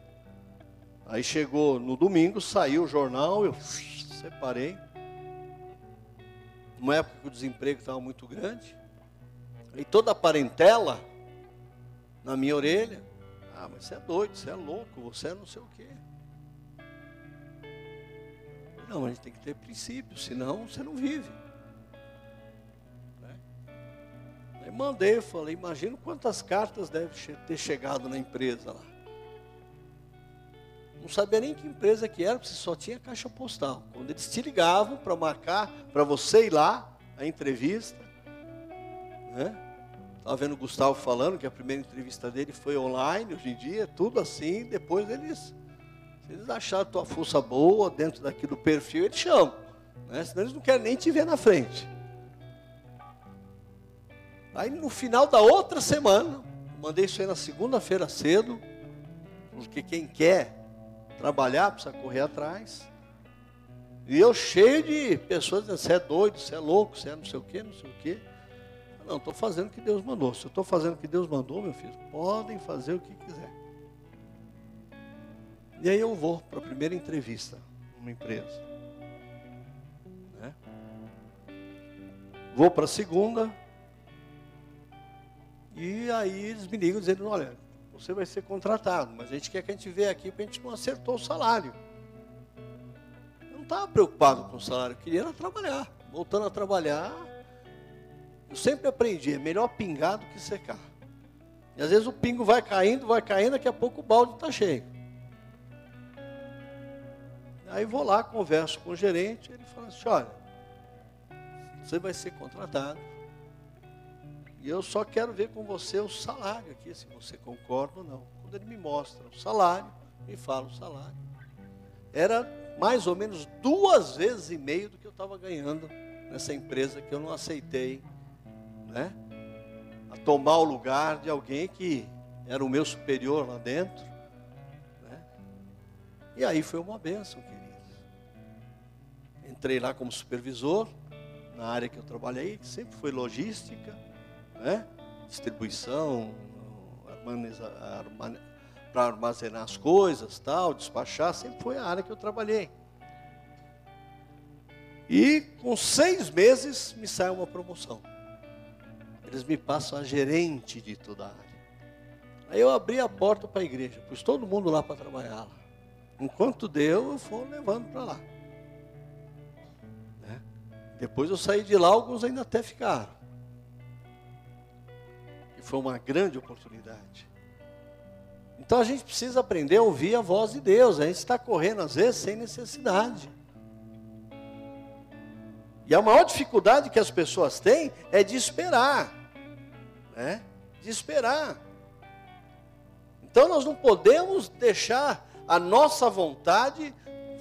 Aí chegou no domingo, saiu o jornal, eu separei. Uma época que o desemprego estava muito grande. E toda a parentela na minha orelha. Ah, mas você é doido, você é louco, você é não sei o quê. Não, a gente tem que ter princípios, senão você não vive. Né? Aí mandei, falei, imagino quantas cartas deve ter chegado na empresa lá. Não sabia nem que empresa que era, porque só tinha caixa postal. Quando eles te ligavam para marcar, para você ir lá, a entrevista, né? Estava vendo o Gustavo falando que a primeira entrevista dele foi online, hoje em dia, tudo assim. Depois eles, se eles acharem a tua força boa dentro daqui do perfil, eles chamam. Né? Senão eles não querem nem te ver na frente. Aí no final da outra semana, mandei isso aí na segunda-feira cedo, porque quem quer trabalhar precisa correr atrás. E eu cheio de pessoas dizendo, você é doido, você é louco, você é não sei o quê, não sei o quê. Não, estou fazendo o que Deus mandou. Se eu estou fazendo o que Deus mandou, meu filho, podem fazer o que quiser. E aí eu vou para a primeira entrevista numa empresa. Né? Vou para a segunda. E aí eles me ligam dizendo, olha, você vai ser contratado, mas a gente quer que a gente veja aqui porque a gente não acertou o salário. Eu não estava preocupado com o salário, eu queria trabalhar. Voltando a trabalhar, eu sempre aprendi, é melhor pingar do que secar. E às vezes o pingo vai caindo, vai caindo, daqui a pouco o balde está cheio. Aí vou lá, converso com o gerente, ele fala assim, olha, você vai ser contratado. E eu só quero ver com você o salário aqui, se você concorda ou não. Quando ele me mostra o salário, me fala o salário. Era mais ou menos duas vezes e meio do que eu estava ganhando nessa empresa que eu não aceitei né? A tomar o lugar de alguém que era o meu superior lá dentro. Né? E aí foi uma benção, queridos. Entrei lá como supervisor, na área que eu trabalhei, que sempre foi logística, né? distribuição, para armazenar as coisas, tal, despachar, sempre foi a área que eu trabalhei. E com seis meses me sai uma promoção eles me passam a gerente de toda a área. Aí eu abri a porta para a igreja, pus todo mundo lá para trabalhar lá. Enquanto deu, eu fui levando para lá. Né? Depois eu saí de lá, alguns ainda até ficaram. Foi uma grande oportunidade. Então a gente precisa aprender a ouvir a voz de Deus. A gente está correndo às vezes sem necessidade. E a maior dificuldade que as pessoas têm é de esperar né? de esperar. Então nós não podemos deixar a nossa vontade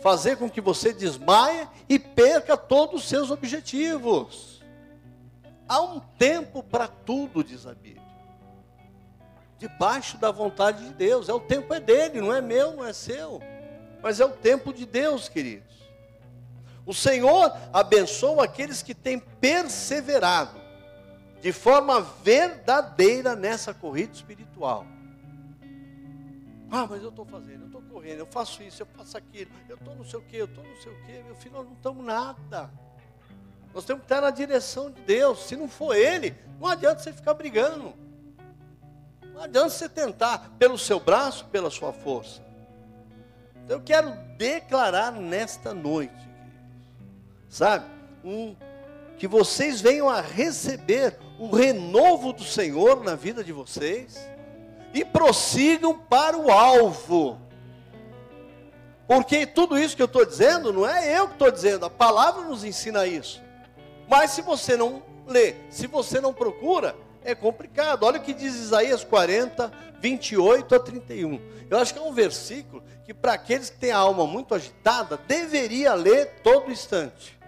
fazer com que você desmaie e perca todos os seus objetivos. Há um tempo para tudo, diz a Bíblia. Debaixo da vontade de Deus. É o tempo é dele, não é meu, não é seu. Mas é o tempo de Deus, queridos. O Senhor abençoa aqueles que têm perseverado de forma verdadeira nessa corrida espiritual. Ah, mas eu estou fazendo, eu estou correndo, eu faço isso, eu faço aquilo, eu estou não sei o que, eu estou não sei o que, meu filho, nós não estamos nada. Nós temos que estar na direção de Deus. Se não for Ele, não adianta você ficar brigando. Não adianta você tentar pelo seu braço, pela sua força. Então eu quero declarar nesta noite, sabe, um, que vocês venham a receber o renovo do Senhor na vida de vocês e prossigam para o alvo. Porque tudo isso que eu estou dizendo, não é eu que estou dizendo, a palavra nos ensina isso. Mas se você não lê, se você não procura, é complicado. Olha o que diz Isaías 40, 28 a 31. Eu acho que é um versículo que, para aqueles que têm a alma muito agitada, deveria ler todo instante.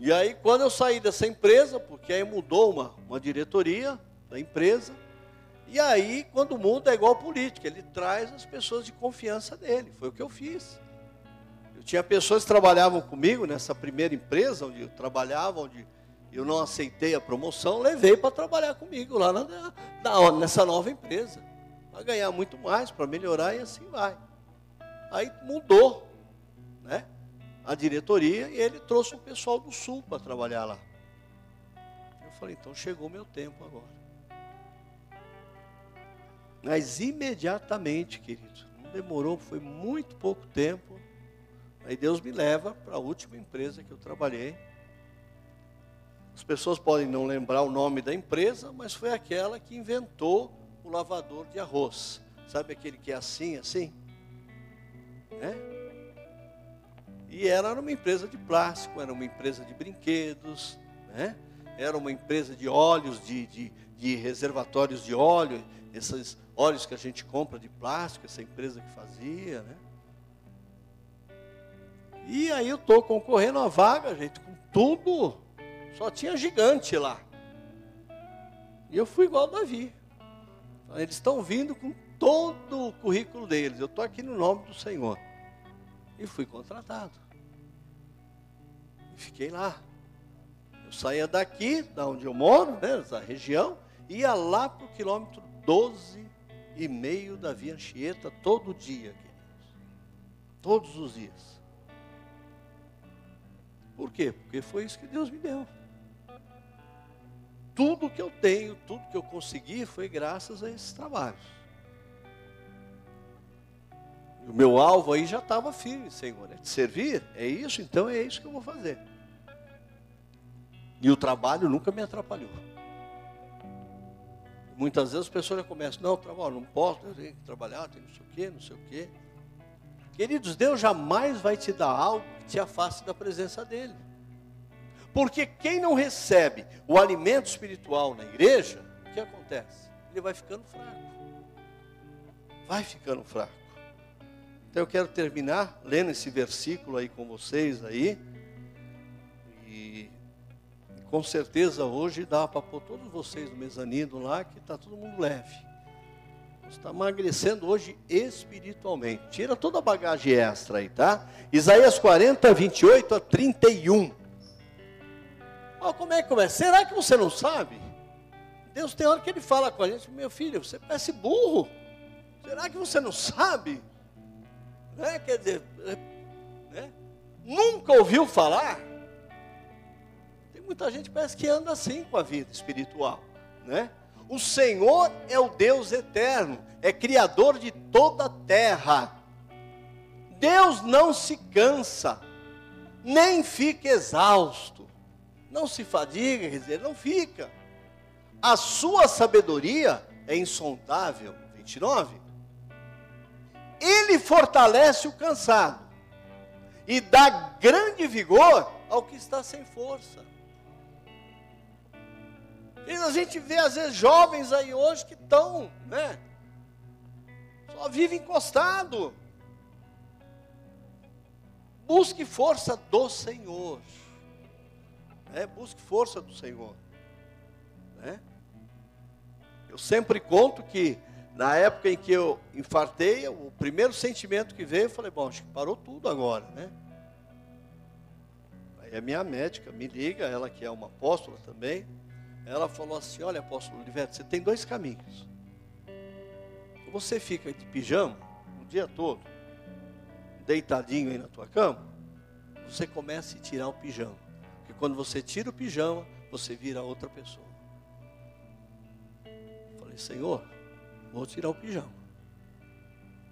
E aí, quando eu saí dessa empresa, porque aí mudou uma, uma diretoria da empresa, e aí, quando muda, é igual política, ele traz as pessoas de confiança dele. Foi o que eu fiz. Tinha pessoas que trabalhavam comigo nessa primeira empresa, onde eu trabalhava, onde eu não aceitei a promoção, levei para trabalhar comigo lá na, na, nessa nova empresa. Para ganhar muito mais, para melhorar e assim vai. Aí mudou, né? a diretoria e ele trouxe o pessoal do sul para trabalhar lá. Eu falei, então chegou meu tempo agora. Mas imediatamente, querido, não demorou, foi muito pouco tempo. Aí Deus me leva para a última empresa que eu trabalhei. As pessoas podem não lembrar o nome da empresa, mas foi aquela que inventou o lavador de arroz. Sabe aquele que é assim, assim? É? E era uma empresa de plástico, era uma empresa de brinquedos, né? era uma empresa de óleos, de, de, de reservatórios de óleo, esses óleos que a gente compra de plástico, essa empresa que fazia, né? E aí eu estou concorrendo a vaga, gente, com tudo, só tinha gigante lá. E eu fui igual Davi. Eles estão vindo com todo o currículo deles. Eu estou aqui no nome do Senhor. E fui contratado. E fiquei lá. Eu saía daqui, da onde eu moro, né, da região, ia lá para o quilômetro 12 e meio da Via Anchieta todo dia, queridos. Todos os dias. Por quê? Porque foi isso que Deus me deu. Tudo que eu tenho, tudo que eu consegui foi graças a esses trabalhos. O meu alvo aí já estava firme, Senhor. É de servir? É isso? Então é isso que eu vou fazer. E o trabalho nunca me atrapalhou. Muitas vezes as pessoas já começam, não, trabalho, não posso, eu tenho que trabalhar, tenho não sei o quê, não sei o quê. Queridos, Deus jamais vai te dar algo que te afaste da presença dEle. Porque quem não recebe o alimento espiritual na igreja, o que acontece? Ele vai ficando fraco. Vai ficando fraco. Então eu quero terminar lendo esse versículo aí com vocês aí. E com certeza hoje dá para pôr todos vocês no mezanino lá, que está todo mundo leve. Está emagrecendo hoje espiritualmente. Tira toda a bagagem extra aí, tá? Isaías 40, 28 a 31. Oh, como é que começa? Será que você não sabe? Deus tem hora que ele fala com a gente, meu filho, você parece burro. Será que você não sabe? Né? Quer dizer, né? nunca ouviu falar? Tem muita gente que parece que anda assim com a vida espiritual, né? O Senhor é o Deus eterno, é criador de toda a terra. Deus não se cansa, nem fica exausto, não se fadiga, quer dizer, não fica. A sua sabedoria é insondável. 29. Ele fortalece o cansado e dá grande vigor ao que está sem força. E a gente vê às vezes jovens aí hoje que estão, né? Só vive encostado. Busque força do Senhor. É, busque força do Senhor. Né? Eu sempre conto que Na época em que eu infartei, o primeiro sentimento que veio, eu falei, bom, acho que parou tudo agora, né? Aí a minha médica me liga, ela que é uma apóstola também, ela falou assim, olha apóstolo Oliveira, você tem dois caminhos. Você fica de pijama o dia todo, deitadinho aí na tua cama, você começa a tirar o pijama. Porque quando você tira o pijama, você vira outra pessoa. Eu falei, Senhor, vou tirar o pijama.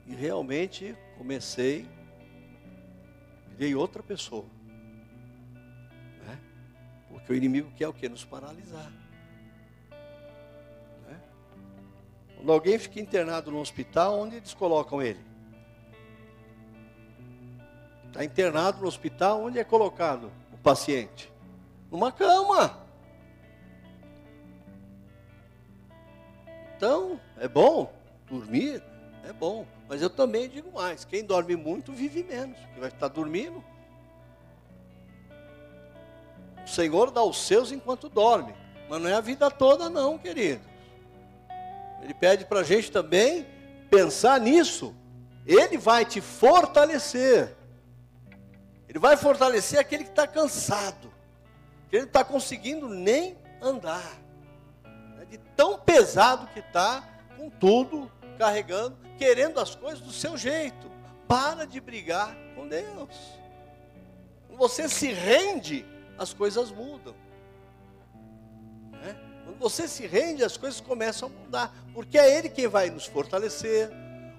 E realmente comecei, virei outra pessoa. Né? Porque o inimigo quer o que? Nos paralisar. Quando alguém fica internado no hospital, onde eles colocam ele? Está internado no hospital, onde é colocado o paciente? Numa cama. Então, é bom dormir, é bom. Mas eu também digo mais: quem dorme muito vive menos, porque vai estar dormindo. O Senhor dá os seus enquanto dorme, mas não é a vida toda, não, queridos. Ele pede para a gente também pensar nisso. Ele vai te fortalecer. Ele vai fortalecer aquele que está cansado, que ele não está conseguindo nem andar de tão pesado que está, com tudo, carregando, querendo as coisas do seu jeito. Para de brigar com Deus. Quando você se rende, as coisas mudam. Você se rende, as coisas começam a mudar. Porque é Ele quem vai nos fortalecer,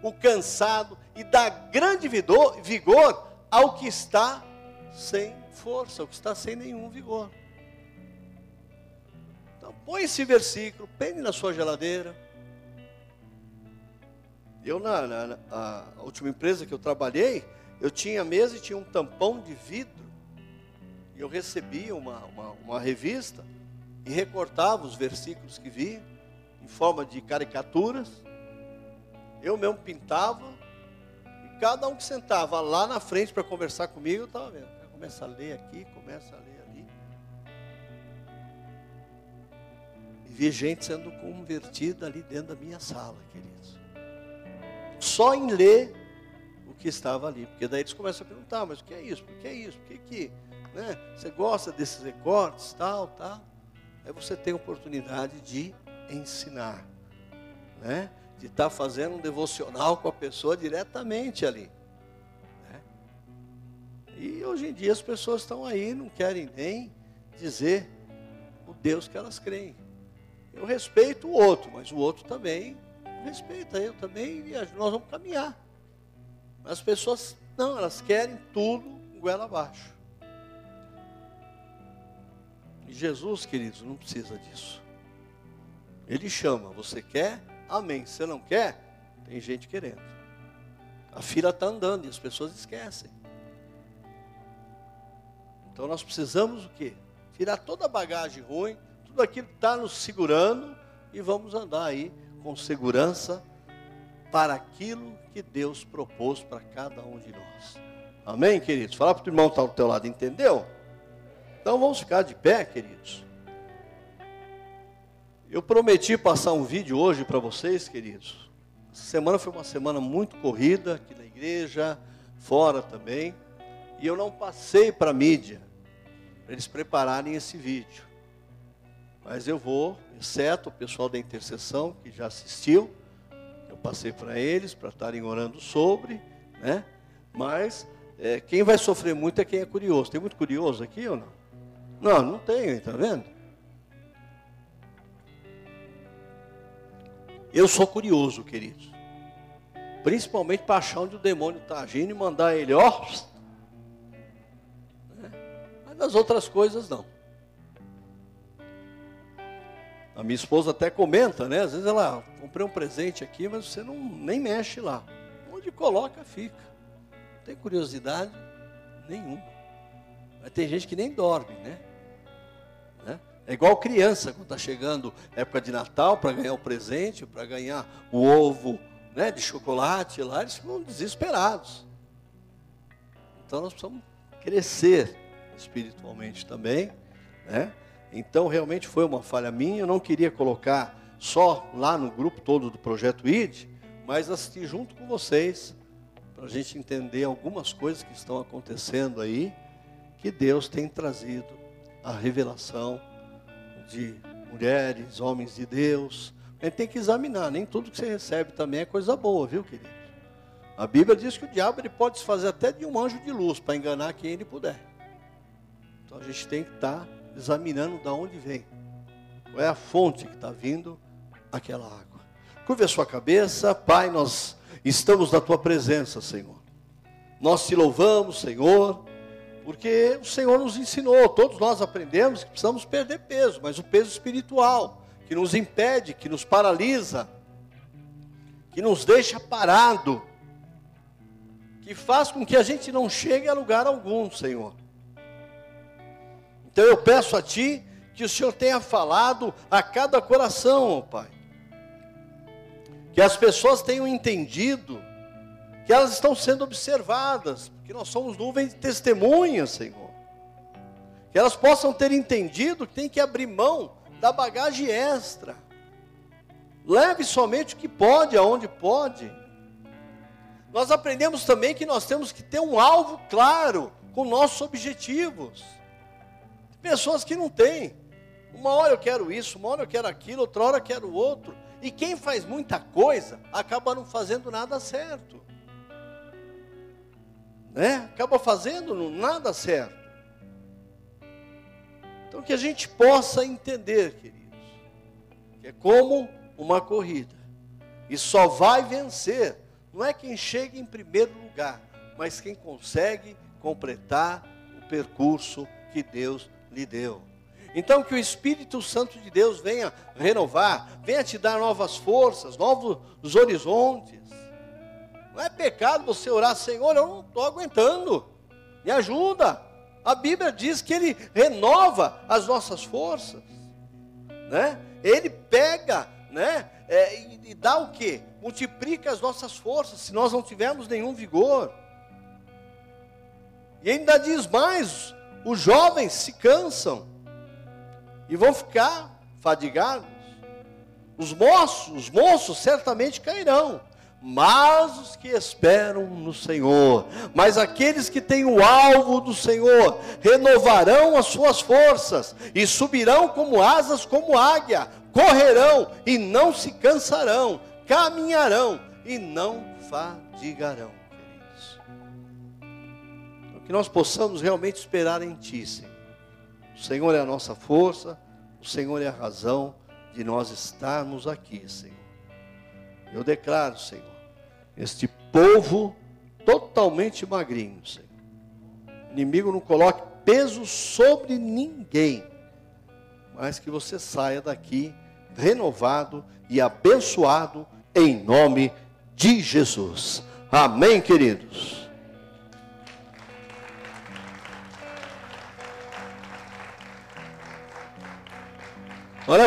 o cansado, e dar grande vigor ao que está sem força, ao que está sem nenhum vigor. Então, põe esse versículo, pene na sua geladeira. Eu, na, na, na última empresa que eu trabalhei, eu tinha mesa e tinha um tampão de vidro. E eu recebia uma, uma, uma revista e recortava os versículos que vi em forma de caricaturas. Eu mesmo pintava. E cada um que sentava lá na frente para conversar comigo, eu estava vendo. Começa a ler aqui, começa a ler vi gente sendo convertida ali dentro da minha sala, queridos. Só em ler o que estava ali. Porque daí eles começam a perguntar, mas o que é isso? Por que é isso? Por que que, né? Você gosta desses recortes, tal, tal? Aí você tem a oportunidade de ensinar, né? De estar tá fazendo um devocional com a pessoa diretamente ali. Né? E hoje em dia as pessoas estão aí, não querem nem dizer o Deus que elas creem. Eu respeito o outro, mas o outro também respeita eu também e nós vamos caminhar. Mas as pessoas, não, elas querem tudo goela abaixo. Jesus, queridos, não precisa disso. Ele chama, você quer? Amém. Você não quer? Tem gente querendo. A fila está andando e as pessoas esquecem. Então nós precisamos o quê? Tirar toda a bagagem ruim, tudo aquilo que está nos segurando e vamos andar aí com segurança para aquilo que Deus propôs para cada um de nós. Amém, queridos? Fala para o irmão que está do teu lado, entendeu? Então vamos ficar de pé, queridos. Eu prometi passar um vídeo hoje para vocês, queridos. Essa semana foi uma semana muito corrida aqui na igreja, fora também. E eu não passei para a mídia, para eles prepararem esse vídeo. Mas eu vou, exceto o pessoal da intercessão que já assistiu, eu passei para eles para estarem orando sobre, né? Mas é, quem vai sofrer muito é quem é curioso. Tem muito curioso aqui ou não? Não, não tem, tá vendo? Eu sou curioso, queridos. Principalmente para achar onde o demônio está agindo e mandar ele, ó. Né? Mas nas outras coisas não. A minha esposa até comenta, né? Às vezes ela, comprei um presente aqui, mas você não nem mexe lá. Onde coloca, fica. Não tem curiosidade nenhuma. Mas tem gente que nem dorme, né? É igual criança, quando está chegando época de Natal, para ganhar o presente, para ganhar o ovo né, de chocolate lá, eles ficam desesperados. Então nós precisamos crescer espiritualmente também, né? Então realmente foi uma falha minha, eu não queria colocar só lá no grupo todo do Projeto ID, mas assistir junto com vocês, para a gente entender algumas coisas que estão acontecendo aí, que Deus tem trazido a revelação de mulheres, homens de Deus. A gente tem que examinar, nem tudo que você recebe também é coisa boa, viu, querido? A Bíblia diz que o diabo ele pode se fazer até de um anjo de luz para enganar quem ele puder. Então a gente tem que estar tá examinando de onde vem. Qual é a fonte que está vindo aquela água. Curve a sua cabeça, Pai, nós estamos na tua presença, Senhor. Nós te louvamos, Senhor, porque o Senhor nos ensinou, todos nós aprendemos que precisamos perder peso, mas o peso espiritual, que nos impede, que nos paralisa, que nos deixa parado, que faz com que a gente não chegue a lugar algum, Senhor. Então eu peço a Ti que o Senhor tenha falado a cada coração, ó Pai que as pessoas tenham entendido que elas estão sendo observadas, porque nós somos nuvens de testemunhas, Senhor. Que elas possam ter entendido que tem que abrir mão da bagagem extra. Leve somente o que pode, aonde pode. Nós aprendemos também que nós temos que ter um alvo claro com nossos objetivos. Pessoas que não têm. Uma hora eu quero isso, uma hora eu quero aquilo, outra hora eu quero outro. E quem faz muita coisa acaba não fazendo nada certo. Né? Acaba fazendo nada certo. Então que a gente possa entender, queridos, que é como uma corrida. E só vai vencer, não é quem chega em primeiro lugar, mas quem consegue completar o percurso que Deus lhe deu. Então que o Espírito Santo de Deus venha renovar, venha te dar novas forças, novos horizontes. Não é pecado você orar, Senhor, eu não estou aguentando, me ajuda. A Bíblia diz que Ele renova as nossas forças, né? Ele pega, né? É, e, e dá o que? Multiplica as nossas forças, se nós não tivermos nenhum vigor. E ainda diz mais: os jovens se cansam, e vão ficar fadigados. Os moços, os moços certamente cairão, mas os que esperam no Senhor, mas aqueles que têm o alvo do Senhor, renovarão as suas forças e subirão como asas como águia, correrão e não se cansarão, caminharão e não fadigarão, queridos. Que nós possamos realmente esperar em Ti, Senhor o Senhor é a nossa força, o Senhor é a razão de nós estarmos aqui, Senhor. Eu declaro, Senhor, este povo totalmente magrinho, Senhor. O inimigo não coloque peso sobre ninguém, mas que você saia daqui renovado e abençoado em nome de Jesus. Amém, queridos. Olha